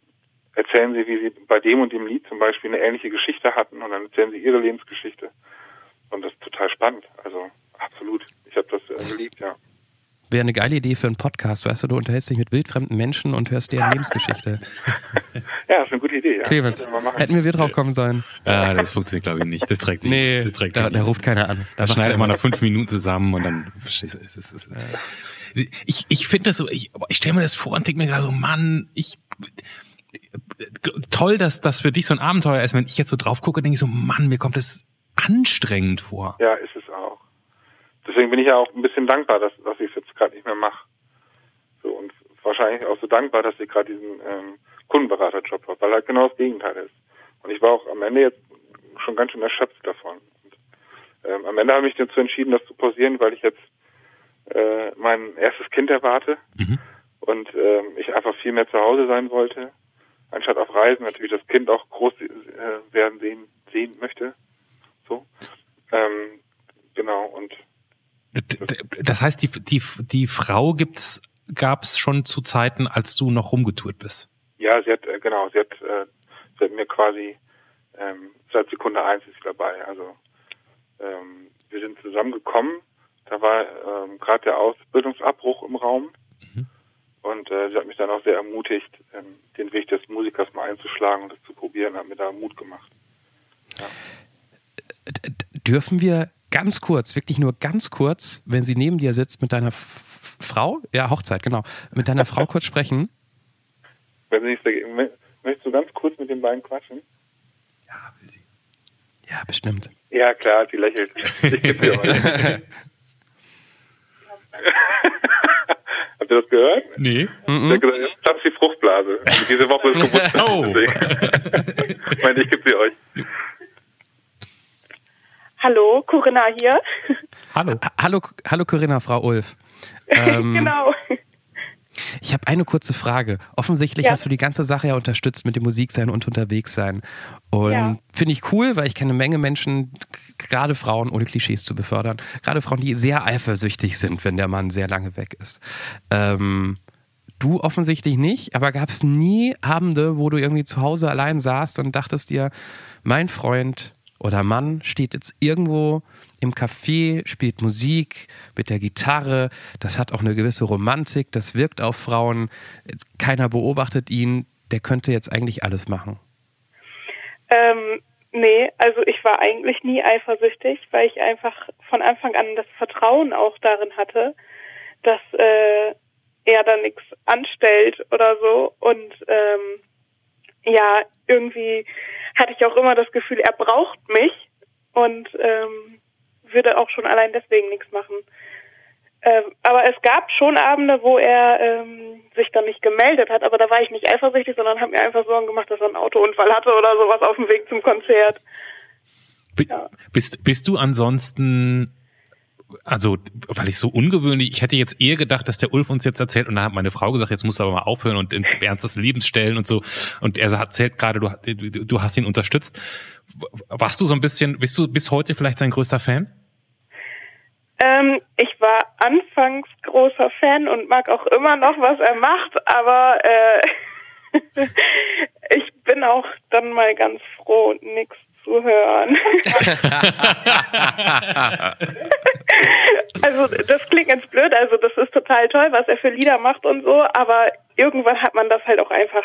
erzählen sie, wie sie bei dem und dem Lied zum Beispiel eine ähnliche Geschichte hatten und dann erzählen sie ihre Lebensgeschichte. Und das ist total spannend. Also absolut. Ich habe das geliebt, ja. Wäre eine geile Idee für einen Podcast, weißt du, du unterhältst dich mit wildfremden Menschen und hörst deren Lebensgeschichte. ja, das ist eine gute Idee. Ja. Clemens, hätten wir drauf kommen sollen. Ja, das funktioniert glaube ich nicht. Das trägt sich nee, das trägt da, da ruft keiner an. Da schneidet man nach fünf Minuten zusammen und dann verstehst du, es ist, es ist, ich, ich finde das so, ich, ich stelle mir das vor und denke mir gerade so, Mann, ich toll, dass das für dich so ein Abenteuer ist. Wenn ich jetzt so drauf gucke, denke ich so, Mann, mir kommt das anstrengend vor. Ja, ist es auch. Deswegen bin ich ja auch ein bisschen dankbar, dass, dass ich es jetzt gerade nicht mehr mache. So und wahrscheinlich auch so dankbar, dass ich gerade diesen ähm, Kundenberaterjob habe, weil halt genau das Gegenteil ist. Und ich war auch am Ende jetzt schon ganz schön erschöpft davon. Und, ähm, am Ende habe ich mich dazu entschieden, das zu pausieren, weil ich jetzt äh, mein erstes Kind erwarte mhm. und ähm, ich einfach viel mehr zu Hause sein wollte anstatt auf Reisen natürlich das Kind auch groß äh, werden sehen, sehen möchte. So. Ähm, genau, und das heißt, die, die, die Frau gibt's, gab's schon zu Zeiten, als du noch rumgetourt bist? Ja, sie hat, äh, genau, sie hat, äh, sie hat mir quasi, ähm, seit Sekunde eins ist sie dabei. Also, ähm, wir sind zusammengekommen, da war ähm, gerade der Ausbildungsabbruch im Raum. Mhm. Und äh, sie hat mich dann auch sehr ermutigt, ähm, den Weg des Musikers mal einzuschlagen und das zu probieren, hat mir da Mut gemacht. Ja. Dürfen wir ganz kurz, wirklich nur ganz kurz, wenn sie neben dir sitzt, mit deiner F Frau, ja, Hochzeit, genau, mit deiner Frau kurz sprechen? Wenn sie nichts dagegen, möchtest du ganz kurz mit den beiden quatschen? Ja, will sie. Ja, bestimmt. Ja, klar, sie lächelt. Ich gebe dir mal. Habt ihr das gehört? Nee. Mhm. Der gesagt, jetzt platzt die Fruchtblase. Also diese Woche ist Geburtstag. oh. ich meine, ich gebe sie euch. Hallo, Corinna hier. Hallo. Hallo, hallo Corinna, Frau Ulf. Ähm, genau. Ich habe eine kurze Frage. Offensichtlich ja. hast du die ganze Sache ja unterstützt mit dem Musiksein und unterwegs sein. Und ja. finde ich cool, weil ich kenne eine Menge Menschen, gerade Frauen, ohne Klischees zu befördern, gerade Frauen, die sehr eifersüchtig sind, wenn der Mann sehr lange weg ist. Ähm, du offensichtlich nicht, aber gab es nie Abende, wo du irgendwie zu Hause allein saßt und dachtest dir, mein Freund oder Mann steht jetzt irgendwo im Café, spielt Musik mit der Gitarre. Das hat auch eine gewisse Romantik, das wirkt auf Frauen. Keiner beobachtet ihn. Der könnte jetzt eigentlich alles machen. Ähm, nee, also ich war eigentlich nie eifersüchtig, weil ich einfach von Anfang an das Vertrauen auch darin hatte, dass äh, er da nichts anstellt oder so. Und ähm, ja, irgendwie hatte ich auch immer das Gefühl, er braucht mich. Und ähm, würde auch schon allein deswegen nichts machen. Ähm, aber es gab schon Abende, wo er ähm, sich dann nicht gemeldet hat, aber da war ich nicht eifersüchtig, sondern habe mir einfach Sorgen gemacht, dass er einen Autounfall hatte oder sowas auf dem Weg zum Konzert. Ja. Bist, bist du ansonsten also, weil ich so ungewöhnlich, ich hätte jetzt eher gedacht, dass der Ulf uns jetzt erzählt und da hat meine Frau gesagt, jetzt musst du aber mal aufhören und ins Ernst des Lebens stellen und so. Und er erzählt gerade, du, du hast ihn unterstützt. Warst du so ein bisschen, bist du bis heute vielleicht sein größter Fan? Ähm, ich war anfangs großer Fan und mag auch immer noch, was er macht, aber äh, ich bin auch dann mal ganz froh, nichts zu hören. also das klingt ganz blöd, also das ist total toll, was er für Lieder macht und so, aber irgendwann hat man das halt auch einfach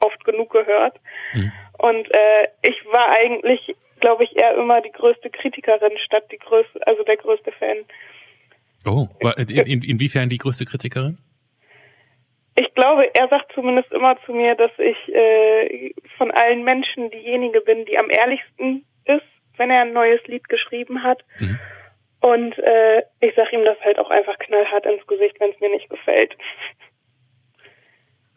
oft genug gehört. Mhm. Und äh, ich war eigentlich, glaube ich, eher immer die größte Kritikerin statt die größte, also der größte Fan. Oh, in, in, inwiefern die größte Kritikerin? Ich glaube, er sagt zumindest immer zu mir, dass ich äh, von allen Menschen diejenige bin, die am ehrlichsten ist, wenn er ein neues Lied geschrieben hat. Mhm. Und äh, ich sage ihm das halt auch einfach knallhart ins Gesicht, wenn es mir nicht gefällt.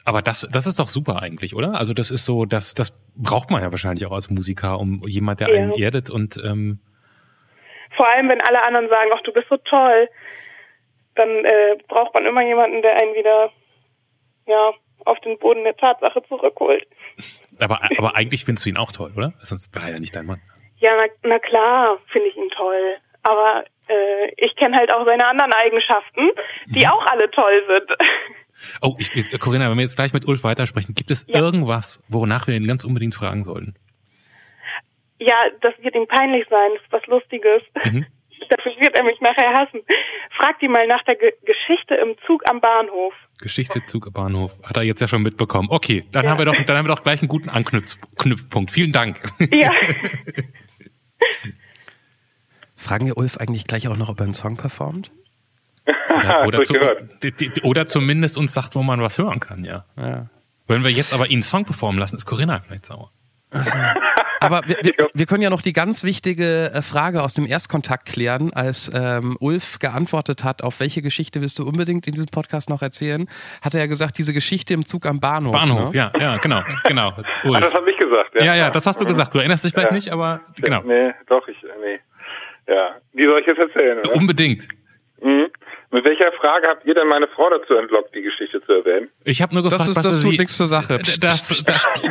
Aber das, das ist doch super eigentlich, oder? Also das ist so, das, das braucht man ja wahrscheinlich auch als Musiker, um jemand, der ja. einen erdet und ähm vor allem, wenn alle anderen sagen, ach du bist so toll, dann äh, braucht man immer jemanden, der einen wieder ja auf den Boden der Tatsache zurückholt. Aber, aber eigentlich findest du ihn auch toll, oder? Sonst wäre er ja nicht dein Mann. Ja, na, na klar, finde ich ihn toll. Aber äh, ich kenne halt auch seine anderen Eigenschaften, die mhm. auch alle toll sind. Oh, ich, Corinna, wenn wir jetzt gleich mit Ulf weitersprechen, gibt es ja. irgendwas, wonach wir ihn ganz unbedingt fragen sollten? Ja, das wird ihm peinlich sein. Das ist was Lustiges. Mhm. Dafür wird er mich nachher hassen. Fragt ihn mal nach der Ge Geschichte im Zug am Bahnhof. Geschichte Zug am Bahnhof. Hat er jetzt ja schon mitbekommen. Okay, dann ja. haben wir doch, dann haben wir doch gleich einen guten Anknüpfpunkt. Vielen Dank. Ja. Fragen wir Ulf eigentlich gleich auch noch, ob er einen Song performt? Oder, oder, zu, oder, zumindest uns sagt, wo man was hören kann, ja. ja. Wenn wir jetzt aber ihn einen Song performen lassen, ist Corinna vielleicht sauer. Aber wir, wir, wir, können ja noch die ganz wichtige äh, Frage aus dem Erstkontakt klären, als ähm, Ulf geantwortet hat, auf welche Geschichte willst du unbedingt in diesem Podcast noch erzählen, hat er ja gesagt, diese Geschichte im Zug am Bahnhof. Bahnhof, ne? ja, ja, genau, genau. Ulf. Ach, das habe ich gesagt, ja. Ja, ja, das hast du gesagt. Du erinnerst dich vielleicht ja. nicht, aber genau. Nee, doch, ich, nee. Ja, wie soll ich jetzt erzählen? Oder? Unbedingt. Mhm. Mit welcher Frage habt ihr denn meine Frau dazu entlockt, die Geschichte zu erwähnen? Ich habe nur gefragt, das, ist, was das tut sie, nichts zur Sache. Das, das,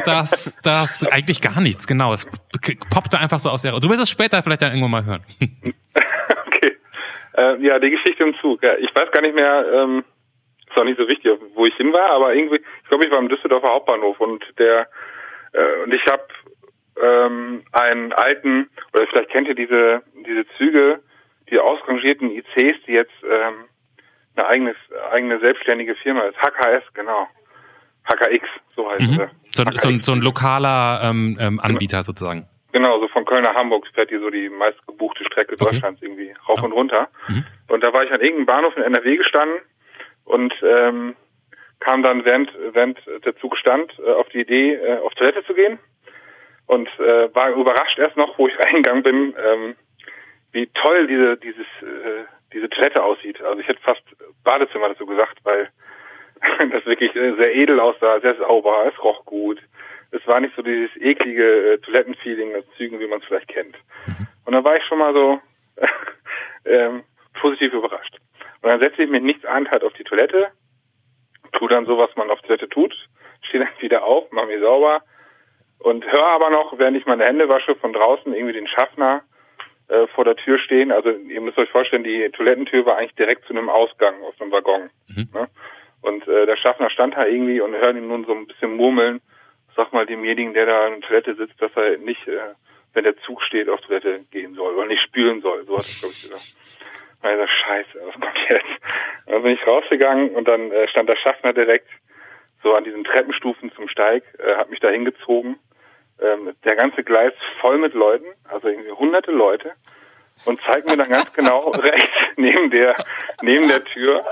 das, das, eigentlich gar nichts, genau. Es poppte einfach so aus der. Du wirst es später vielleicht dann irgendwann mal hören. okay. Äh, ja, die Geschichte im Zug. Ja, ich weiß gar nicht mehr, ähm, ist auch nicht so wichtig, wo ich hin war, aber irgendwie, ich glaube, ich war im Düsseldorfer Hauptbahnhof und der äh, und ich habe ähm, einen alten, oder vielleicht kennt ihr diese diese Züge, die ausrangierten ICs, die jetzt ähm, eine eigene, eigene selbstständige Firma ist. HKS, genau. HKX, so heißt mhm. So, so, ein, so ein lokaler ähm, ähm, Anbieter genau. sozusagen. Genau, so von Köln nach Hamburg fährt die so die meistgebuchte Strecke okay. Deutschlands irgendwie rauf ja. und runter. Mhm. Und da war ich an irgendeinem Bahnhof in NRW gestanden und ähm, kam dann, während, während der Zug stand, äh, auf die Idee, äh, auf Toilette zu gehen. Und äh, war überrascht erst noch, wo ich reingegangen bin, ähm, wie toll diese, dieses, äh, diese Toilette aussieht. Also ich hätte fast Badezimmer dazu gesagt, weil das wirklich äh, sehr edel aussah, sehr sauber, es roch gut. Es war nicht so dieses eklige äh, Toilettenfeeling aus Zügen, wie man es vielleicht kennt. Mhm. Und da war ich schon mal so ähm, positiv überrascht. Und dann setze ich mich nichts an halt auf die Toilette, tu dann so, was man auf Toilette tut, stehe dann wieder auf, mache mich sauber und höre aber noch, während ich meine Hände wasche, von draußen irgendwie den Schaffner äh, vor der Tür stehen. Also ihr müsst euch vorstellen, die Toilettentür war eigentlich direkt zu einem Ausgang aus dem Waggon. Mhm. Ne? Und äh, der Schaffner stand da irgendwie und hört ihn nun so ein bisschen murmeln. Sag mal demjenigen, der da in der Toilette sitzt, dass er nicht, äh, wenn der Zug steht, auf Toilette gehen soll oder nicht spülen soll. So hat er, glaube ich, gesagt. Also scheiße, was kommt jetzt? dann bin ich rausgegangen und dann äh, stand der Schaffner direkt so an diesen Treppenstufen zum Steig, äh, hat mich da hingezogen ähm, der ganze Gleis voll mit Leuten, also irgendwie hunderte Leute, und zeigt mir dann ganz genau rechts neben der neben der Tür,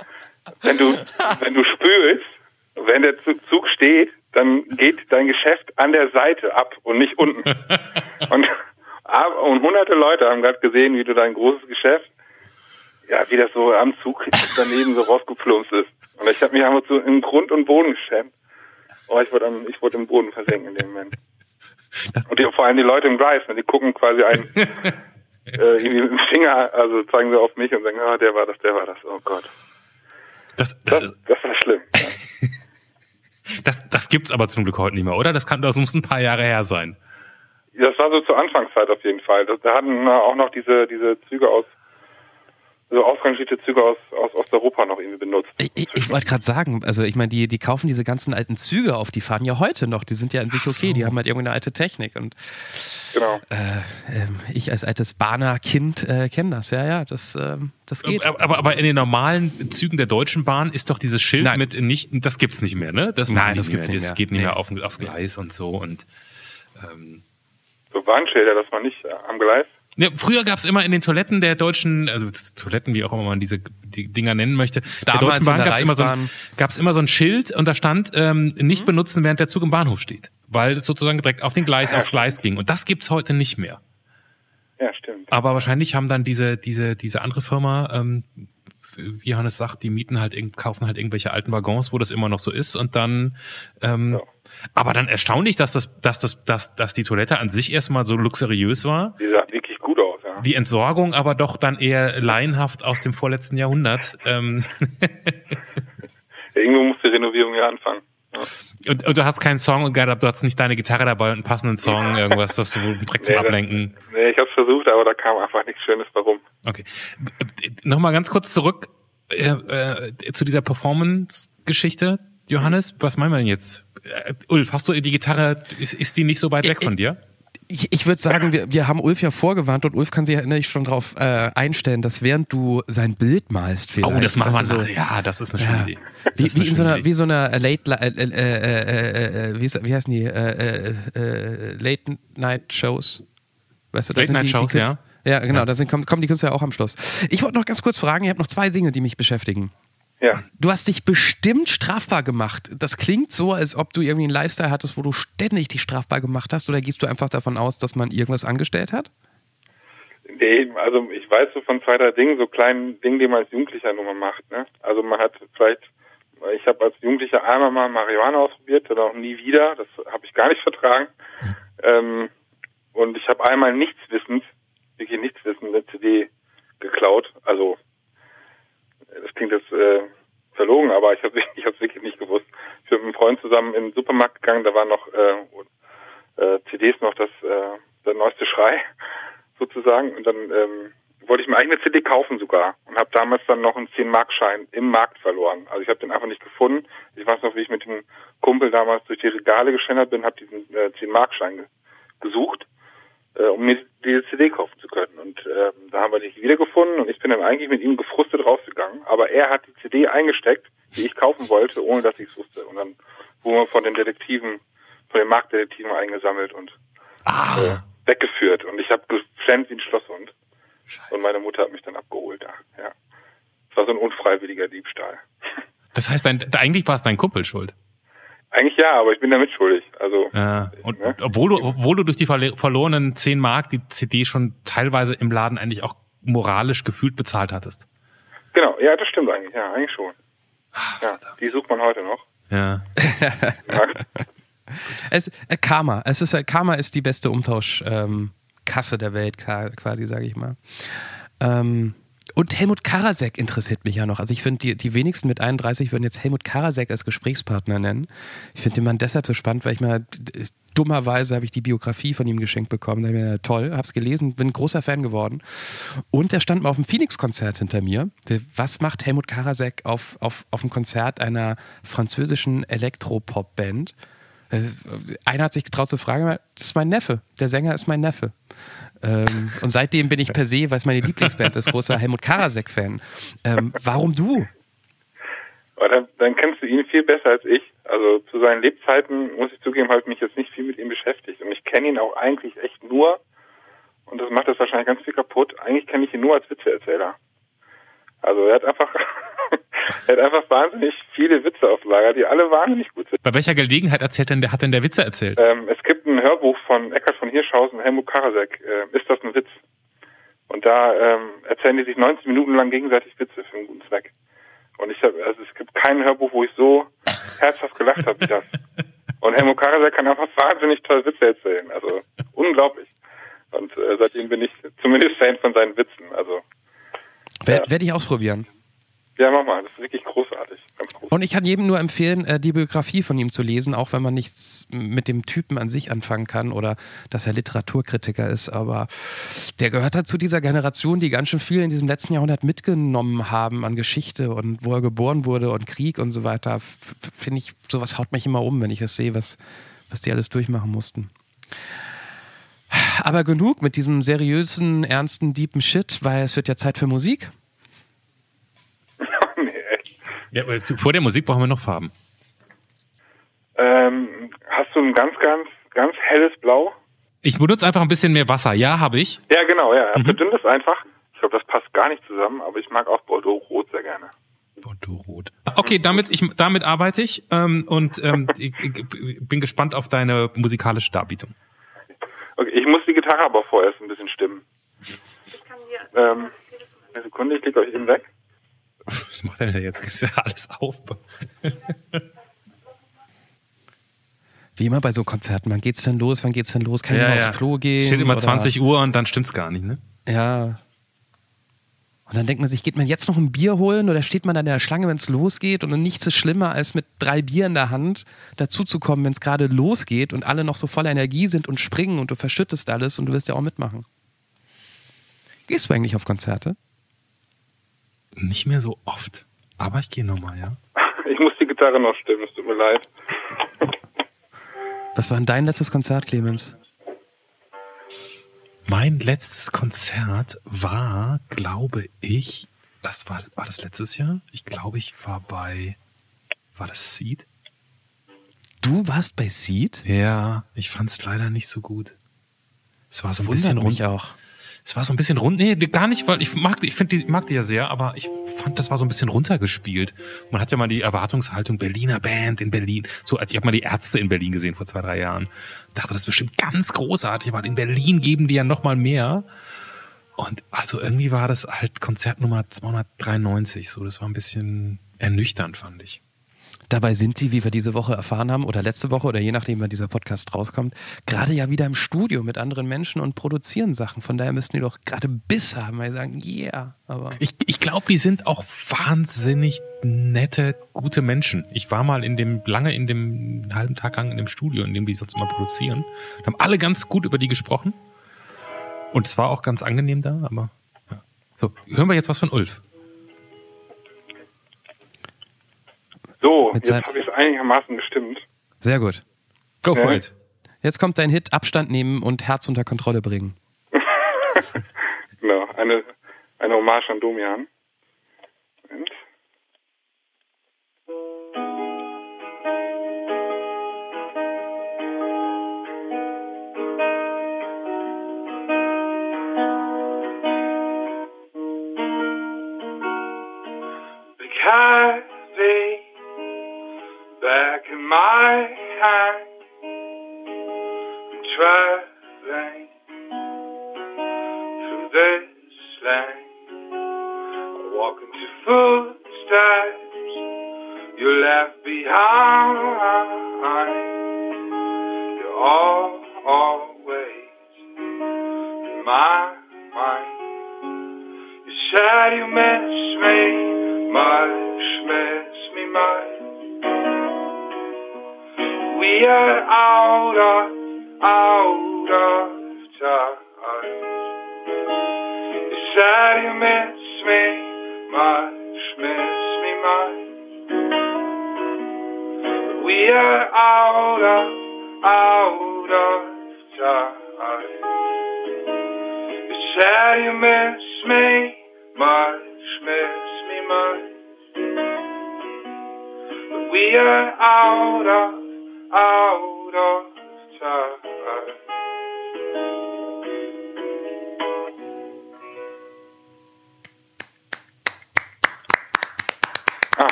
wenn du wenn du spülst, wenn der Zug steht, dann geht dein Geschäft an der Seite ab und nicht unten. Und, und hunderte Leute haben gerade gesehen, wie du dein großes Geschäft, ja, wie das so am Zug daneben so rausgeplumpst ist. Und ich habe mich einfach so im Grund und Boden geschämt. Oh, ich wollte ich wollte im Boden versenken in dem Moment. Und die, vor allem die Leute im Gleis, ne, die gucken quasi einen äh, mit dem Finger, also zeigen sie auf mich und sagen, ah, der war das, der war das, oh Gott. Das, das, das, ist, das war schlimm. das, das gibt's aber zum Glück heute nicht mehr, oder? Das kann, das muss ein paar Jahre her sein. Das war so zur Anfangszeit auf jeden Fall. Da hatten auch noch diese, diese Züge aus, so ausrangierte Züge aus, aus Osteuropa noch irgendwie benutzt. Ich, ich, ich wollte gerade sagen, also ich meine, die, die kaufen diese ganzen alten Züge auf, die fahren ja heute noch, die sind ja an sich okay, so. die haben halt irgendeine alte Technik und genau. Äh, äh, ich als altes Bahner Kind äh, kenne das, ja, ja, das, ähm, das geht. Aber, aber in den normalen Zügen der Deutschen Bahn ist doch dieses Schild Nein. mit nicht, das gibt's nicht mehr, ne? Das Nein, das gibt's mehr. nicht mehr. Das geht nicht nee. mehr auf, aufs Gleis und so und ähm, so Warnschilder, dass man nicht äh, am Gleis ja, früher gab es immer in den Toiletten der deutschen, also Toiletten, wie auch immer man diese die Dinger nennen möchte, Damals der Deutschen Bahn gab es immer, so ein, gab's immer so ein Schild und da stand ähm, nicht mhm. benutzen, während der Zug im Bahnhof steht, weil es sozusagen direkt auf den Gleis, ja, aufs Gleis ging. Und das gibt's heute nicht mehr. Ja, stimmt. Aber wahrscheinlich haben dann diese diese diese andere Firma, ähm, wie Hannes sagt, die mieten halt kaufen halt irgendwelche alten Waggons, wo das immer noch so ist und dann ähm, ja. Aber dann erstaunlich, dass das, dass das, dass, dass die Toilette an sich erstmal so luxuriös war. Die sah wirklich gut aus, ja. Die Entsorgung aber doch dann eher laienhaft aus dem vorletzten Jahrhundert. Ähm. Irgendwo muss die Renovierung ja anfangen. Ja. Und, und, du hast keinen Song und du hast nicht deine Gitarre dabei und einen passenden Song, irgendwas, das du direkt zum nee, Ablenken. Das, nee, ich hab's versucht, aber da kam einfach nichts Schönes warum. Okay. Nochmal ganz kurz zurück äh, äh, zu dieser Performance-Geschichte. Johannes, was meinen wir denn jetzt? Äh, Ulf, hast du die Gitarre, ist, ist die nicht so weit weg von dir? Ich, ich würde sagen, wir, wir haben Ulf ja vorgewarnt und Ulf kann sich ja schon darauf äh, einstellen, dass während du sein Bild malst, vielleicht. Oh, das machen wir so, Ja, das ist eine schöne ja. Idee. Wie, wie, in so einer, wie so einer Late, äh, äh, äh, äh, wie, wie heißen die, Late Night Shows? Weißt du, Late Night die, Shows, die ja. Ja, genau, ja. da sind, kommen, kommen die Künstler ja auch am Schluss. Ich wollte noch ganz kurz fragen, ihr habt noch zwei Dinge, die mich beschäftigen. Ja. Du hast dich bestimmt strafbar gemacht. Das klingt so, als ob du irgendwie einen Lifestyle hattest, wo du ständig dich strafbar gemacht hast. Oder gehst du einfach davon aus, dass man irgendwas angestellt hat? Nee, also ich weiß so von zwei, drei Dingen, so kleinen Dingen, die man als Jugendlicher nur mal macht. Ne? Also man hat vielleicht, ich habe als Jugendlicher einmal mal Marihuana ausprobiert, oder auch nie wieder. Das habe ich gar nicht vertragen. Ähm, und ich habe einmal nichts wissend, wirklich nichts wissend, eine CD geklaut. Also das klingt jetzt äh, verlogen, aber ich habe ich es wirklich nicht gewusst. Ich bin mit einem Freund zusammen in den Supermarkt gegangen, da waren noch äh, äh, CDs noch das äh, der neueste Schrei sozusagen und dann ähm, wollte ich mir eigene CD kaufen sogar und habe damals dann noch einen 10-Mark-Schein im Markt verloren. Also ich habe den einfach nicht gefunden. Ich weiß noch, wie ich mit dem Kumpel damals durch die Regale geschändert bin, habe diesen äh, 10-Mark-Schein ge gesucht äh, um mir diese CD kaufen zu können. Und äh, da haben wir dich wiedergefunden und ich bin dann eigentlich mit ihm gefrustet rausgegangen. Aber er hat die CD eingesteckt, die ich kaufen wollte, ohne dass ich es wusste. Und dann wurden wir von den Detektiven, von den Marktdetektiven eingesammelt und ah. äh, weggeführt. Und ich habe geflennt wie ein Schlosshund. Scheiße. Und meine Mutter hat mich dann abgeholt. Ja. ja. Es war so ein unfreiwilliger Diebstahl. Das heißt, dein, eigentlich war es dein Kumpel schuld. Eigentlich ja, aber ich bin da mitschuldig. Also, ja. Und ne? obwohl du, obwohl du durch die verlorenen 10 Mark die CD schon teilweise im Laden eigentlich auch moralisch gefühlt bezahlt hattest. Genau, ja, das stimmt eigentlich, ja, eigentlich schon. Ach, ja, die sucht man heute noch. Ja. es, äh, Karma, es ist, äh, Karma ist die beste Umtauschkasse ähm, der Welt, quasi, sage ich mal. Ähm, und Helmut Karasek interessiert mich ja noch. Also ich finde, die, die wenigsten mit 31 würden jetzt Helmut Karasek als Gesprächspartner nennen. Ich finde den Mann deshalb so spannend, weil ich mal dummerweise habe ich die Biografie von ihm geschenkt bekommen. Da mir toll, habe es gelesen, bin großer Fan geworden. Und er stand mal auf dem Phoenix-Konzert hinter mir. Was macht Helmut Karasek auf, auf, auf dem Konzert einer französischen Elektropop-Band? Einer hat sich getraut zu fragen, das ist mein Neffe. Der Sänger ist mein Neffe. Ähm, und seitdem bin ich per se, weil es meine Lieblingsband ist, großer Helmut Karasek-Fan. Ähm, warum du? Dann, dann, kennst du ihn viel besser als ich. Also zu seinen Lebzeiten, muss ich zugeben, habe ich mich jetzt nicht viel mit ihm beschäftigt. Und ich kenne ihn auch eigentlich echt nur, und das macht das wahrscheinlich ganz viel kaputt, eigentlich kenne ich ihn nur als Witzeerzähler. Also er hat einfach, er hat einfach wahnsinnig viele Witze auf Lager, die alle wahnsinnig gut sind. Bei welcher Gelegenheit erzählt denn der, hat denn der Witze erzählt? Ähm, es gibt Hörbuch von Eckhard von Hirschhausen, Helmut Karasek, äh, ist das ein Witz? Und da ähm, erzählen die sich 90 Minuten lang gegenseitig Witze für einen guten Zweck. Und ich habe, also es gibt kein Hörbuch, wo ich so herzhaft gelacht habe wie das. Und Helmut Karasek kann einfach wahnsinnig tolle Witze erzählen. Also unglaublich. Und äh, seitdem bin ich zumindest Fan von seinen Witzen. Also Werde werd ich ausprobieren. Ja, mach mal, das ist wirklich großartig. Großartig. Und ich kann jedem nur empfehlen, äh, die Biografie von ihm zu lesen, auch wenn man nichts mit dem Typen an sich anfangen kann oder dass er Literaturkritiker ist. Aber der gehört halt zu dieser Generation, die ganz schön viel in diesem letzten Jahrhundert mitgenommen haben an Geschichte und wo er geboren wurde und Krieg und so weiter. Finde ich, sowas haut mich immer um, wenn ich es sehe, was, was die alles durchmachen mussten. Aber genug mit diesem seriösen, ernsten, deepen Shit, weil es wird ja Zeit für Musik. Ja, vor der Musik brauchen wir noch Farben. Ähm, hast du ein ganz, ganz, ganz helles Blau? Ich benutze einfach ein bisschen mehr Wasser. Ja, habe ich. Ja, genau, ja. Mhm. Verdünnt es einfach. Ich glaube, das passt gar nicht zusammen, aber ich mag auch Bordeaux-Rot sehr gerne. Bordeaux-Rot. Okay, damit, ich, damit arbeite ich ähm, und ähm, ich, ich bin gespannt auf deine musikalische Darbietung. Okay, ich muss die Gitarre aber vorerst ein bisschen stimmen. Ähm, eine Sekunde, ich klicke euch eben weg. Was macht er denn jetzt? Ist ja alles auf. Wie immer bei so Konzerten, wann geht's denn los, wann geht's denn los, kann ich mal aufs Klo gehen? Steht immer oder- 20 Uhr und dann stimmt's gar nicht, ne? Ja. Und dann denkt man sich, geht man jetzt noch ein Bier holen oder steht man dann in der Schlange, wenn es losgeht? Und nichts ist schlimmer, als mit drei Bier in der Hand dazuzukommen, wenn es gerade losgeht und alle noch so voller Energie sind und springen und du verschüttest alles und du wirst ja auch mitmachen. Gehst du eigentlich auf Konzerte? Nicht mehr so oft. Aber ich gehe nochmal, ja. Ich muss die Gitarre noch stimmen, es tut mir leid. Was war denn dein letztes Konzert, Clemens? Mein letztes Konzert war, glaube ich, das war, war das letztes Jahr? Ich glaube, ich war bei, war das Seed? Du warst bei Seed? Ja, ich fand es leider nicht so gut. Es war so ein bisschen mich rund. auch. Es war so ein bisschen rund. Nee, gar nicht, weil ich mag, ich finde, die mag die ja sehr, aber ich fand, das war so ein bisschen runtergespielt. Man hat ja mal die Erwartungshaltung Berliner Band in Berlin. So, als ich habe mal die Ärzte in Berlin gesehen vor zwei, drei Jahren. Dachte, das ist bestimmt ganz großartig, weil in Berlin geben die ja noch mal mehr. Und also irgendwie war das halt Konzert Nummer 293. So, das war ein bisschen ernüchternd, fand ich. Dabei sind die, wie wir diese Woche erfahren haben, oder letzte Woche, oder je nachdem, wann dieser Podcast rauskommt, gerade ja wieder im Studio mit anderen Menschen und produzieren Sachen. Von daher müssten die doch gerade Biss haben, weil sie sagen, yeah. Aber Ich, ich glaube, die sind auch wahnsinnig nette, gute Menschen. Ich war mal in dem, lange in dem einen halben Tag lang in dem Studio, in dem die sonst immer produzieren. Da haben alle ganz gut über die gesprochen. Und es war auch ganz angenehm da, aber ja. So, hören wir jetzt was von Ulf. So, Mit jetzt habe ich es einigermaßen gestimmt. sehr gut. Go for it. Jetzt kommt dein Hit, Abstand nehmen und Herz unter Kontrolle bringen. Genau, eine, eine Hommage an Domian. Moment. Cafe back in my hand, I'm traveling through this land. I walk into footsteps you left behind. Buddha.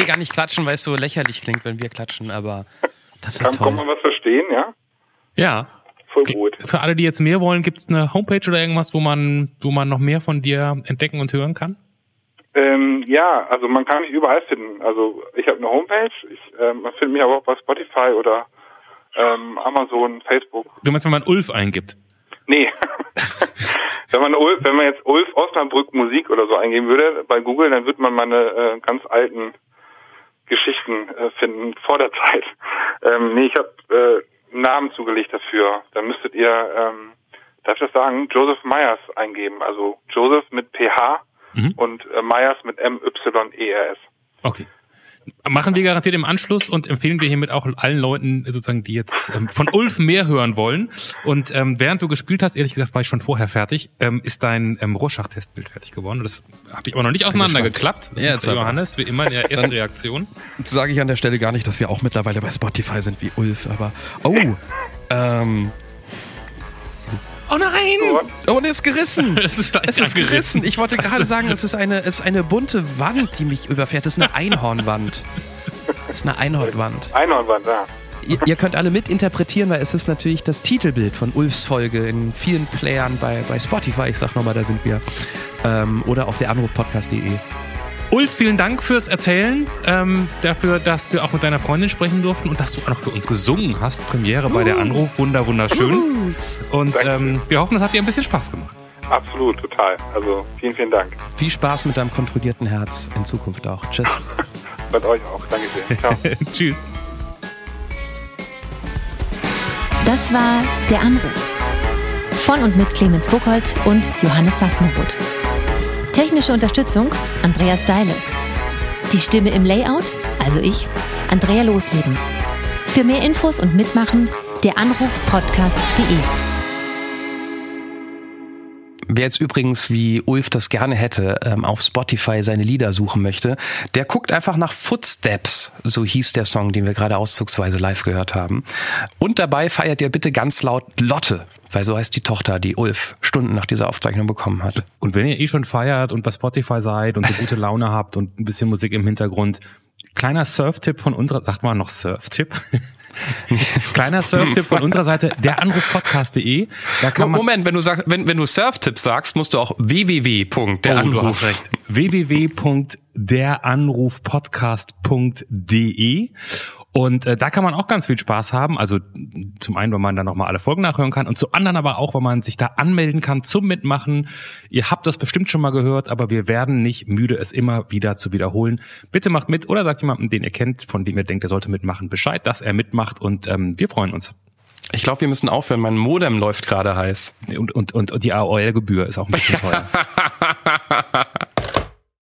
Will gar nicht klatschen, weil es so lächerlich klingt, wenn wir klatschen, aber das wäre Kann, kann toll. man was verstehen, ja? Ja. Voll gut. Für alle, die jetzt mehr wollen, gibt es eine Homepage oder irgendwas, wo man, wo man noch mehr von dir entdecken und hören kann? Ähm, ja, also man kann mich überall finden. Also ich habe eine Homepage, ich, ähm, man findet mich aber auch bei Spotify oder ähm, Amazon, Facebook. Du meinst, wenn man Ulf eingibt? Nee. wenn man Ulf, wenn man jetzt Ulf Osnabrück Musik oder so eingeben würde bei Google, dann wird man meine äh, ganz alten Geschichten äh, finden vor der Zeit. Ähm, nee, ich habe äh, einen Namen zugelegt dafür. Dann müsstet ihr, ähm, darf ich das sagen, Joseph Myers eingeben. Also Joseph mit PH mhm. und äh, Myers mit M-Y-E-R-S. Okay. Machen wir garantiert im Anschluss und empfehlen wir hiermit auch allen Leuten sozusagen, die jetzt ähm, von Ulf mehr hören wollen. Und ähm, während du gespielt hast, ehrlich gesagt, war ich schon vorher fertig, ähm, ist dein ähm, Rorschach-Testbild fertig geworden. Das habe ich aber noch nicht auseinandergeklappt. Das ja, ist Johannes, wie immer in der ersten Reaktion. Sage ich an der Stelle gar nicht, dass wir auch mittlerweile bei Spotify sind wie Ulf, aber oh, ähm, Oh nein! Oh, und es ist gerissen. es ist, es ist gerissen. Ich wollte gerade sagen, es ist, eine, es ist eine bunte Wand, die mich überfährt. Es ist eine Einhornwand. Es ist eine Einhornwand. Einhornwand, ja. Ihr, ihr, könnt alle mitinterpretieren, weil es ist natürlich das Titelbild von Ulfs Folge in vielen Playern bei, bei Spotify. Ich sag nochmal, da sind wir. Ähm, oder auf der Anrufpodcast.de. Ulf, vielen Dank fürs Erzählen, ähm, dafür, dass wir auch mit deiner Freundin sprechen durften und dass du auch noch für uns gesungen hast. Premiere bei der Anruf, wunder, wunderschön. Und ähm, wir hoffen, es hat dir ein bisschen Spaß gemacht. Absolut, total. Also vielen, vielen Dank. Viel Spaß mit deinem kontrollierten Herz in Zukunft auch. Tschüss. mit euch auch. Danke sehr. Ciao. Tschüss. Das war der Anruf. Von und mit Clemens Buchholz und Johannes Sassenroth. Technische Unterstützung Andreas Deile. Die Stimme im Layout, also ich, Andrea Losleben. Für mehr Infos und Mitmachen der Anrufpodcast.de. Wer jetzt übrigens, wie Ulf das gerne hätte, ähm, auf Spotify seine Lieder suchen möchte, der guckt einfach nach Footsteps, so hieß der Song, den wir gerade auszugsweise live gehört haben. Und dabei feiert ihr bitte ganz laut Lotte, weil so heißt die Tochter, die Ulf Stunden nach dieser Aufzeichnung bekommen hat. Und wenn ihr eh schon feiert und bei Spotify seid und so gute Laune habt und ein bisschen Musik im Hintergrund, kleiner Surf-Tipp von unserer, sagt mal noch Surf-Tipp? Kleiner Surftipp von unserer Seite, der Anrufpodcast.de. Da kann man Moment, wenn du sagst, wenn, wenn du Surftipp sagst, musst du auch www.deranruf. Oh, www.deranrufpodcast.de und äh, da kann man auch ganz viel Spaß haben. Also zum einen, weil man da nochmal alle Folgen nachhören kann und zum anderen aber auch, weil man sich da anmelden kann zum Mitmachen. Ihr habt das bestimmt schon mal gehört, aber wir werden nicht müde, es immer wieder zu wiederholen. Bitte macht mit oder sagt jemandem, den ihr kennt, von dem ihr denkt, er sollte mitmachen, Bescheid, dass er mitmacht und ähm, wir freuen uns. Ich glaube, wir müssen aufhören. Mein Modem läuft gerade heiß. Und, und, und die AOL-Gebühr ist auch ein bisschen teuer.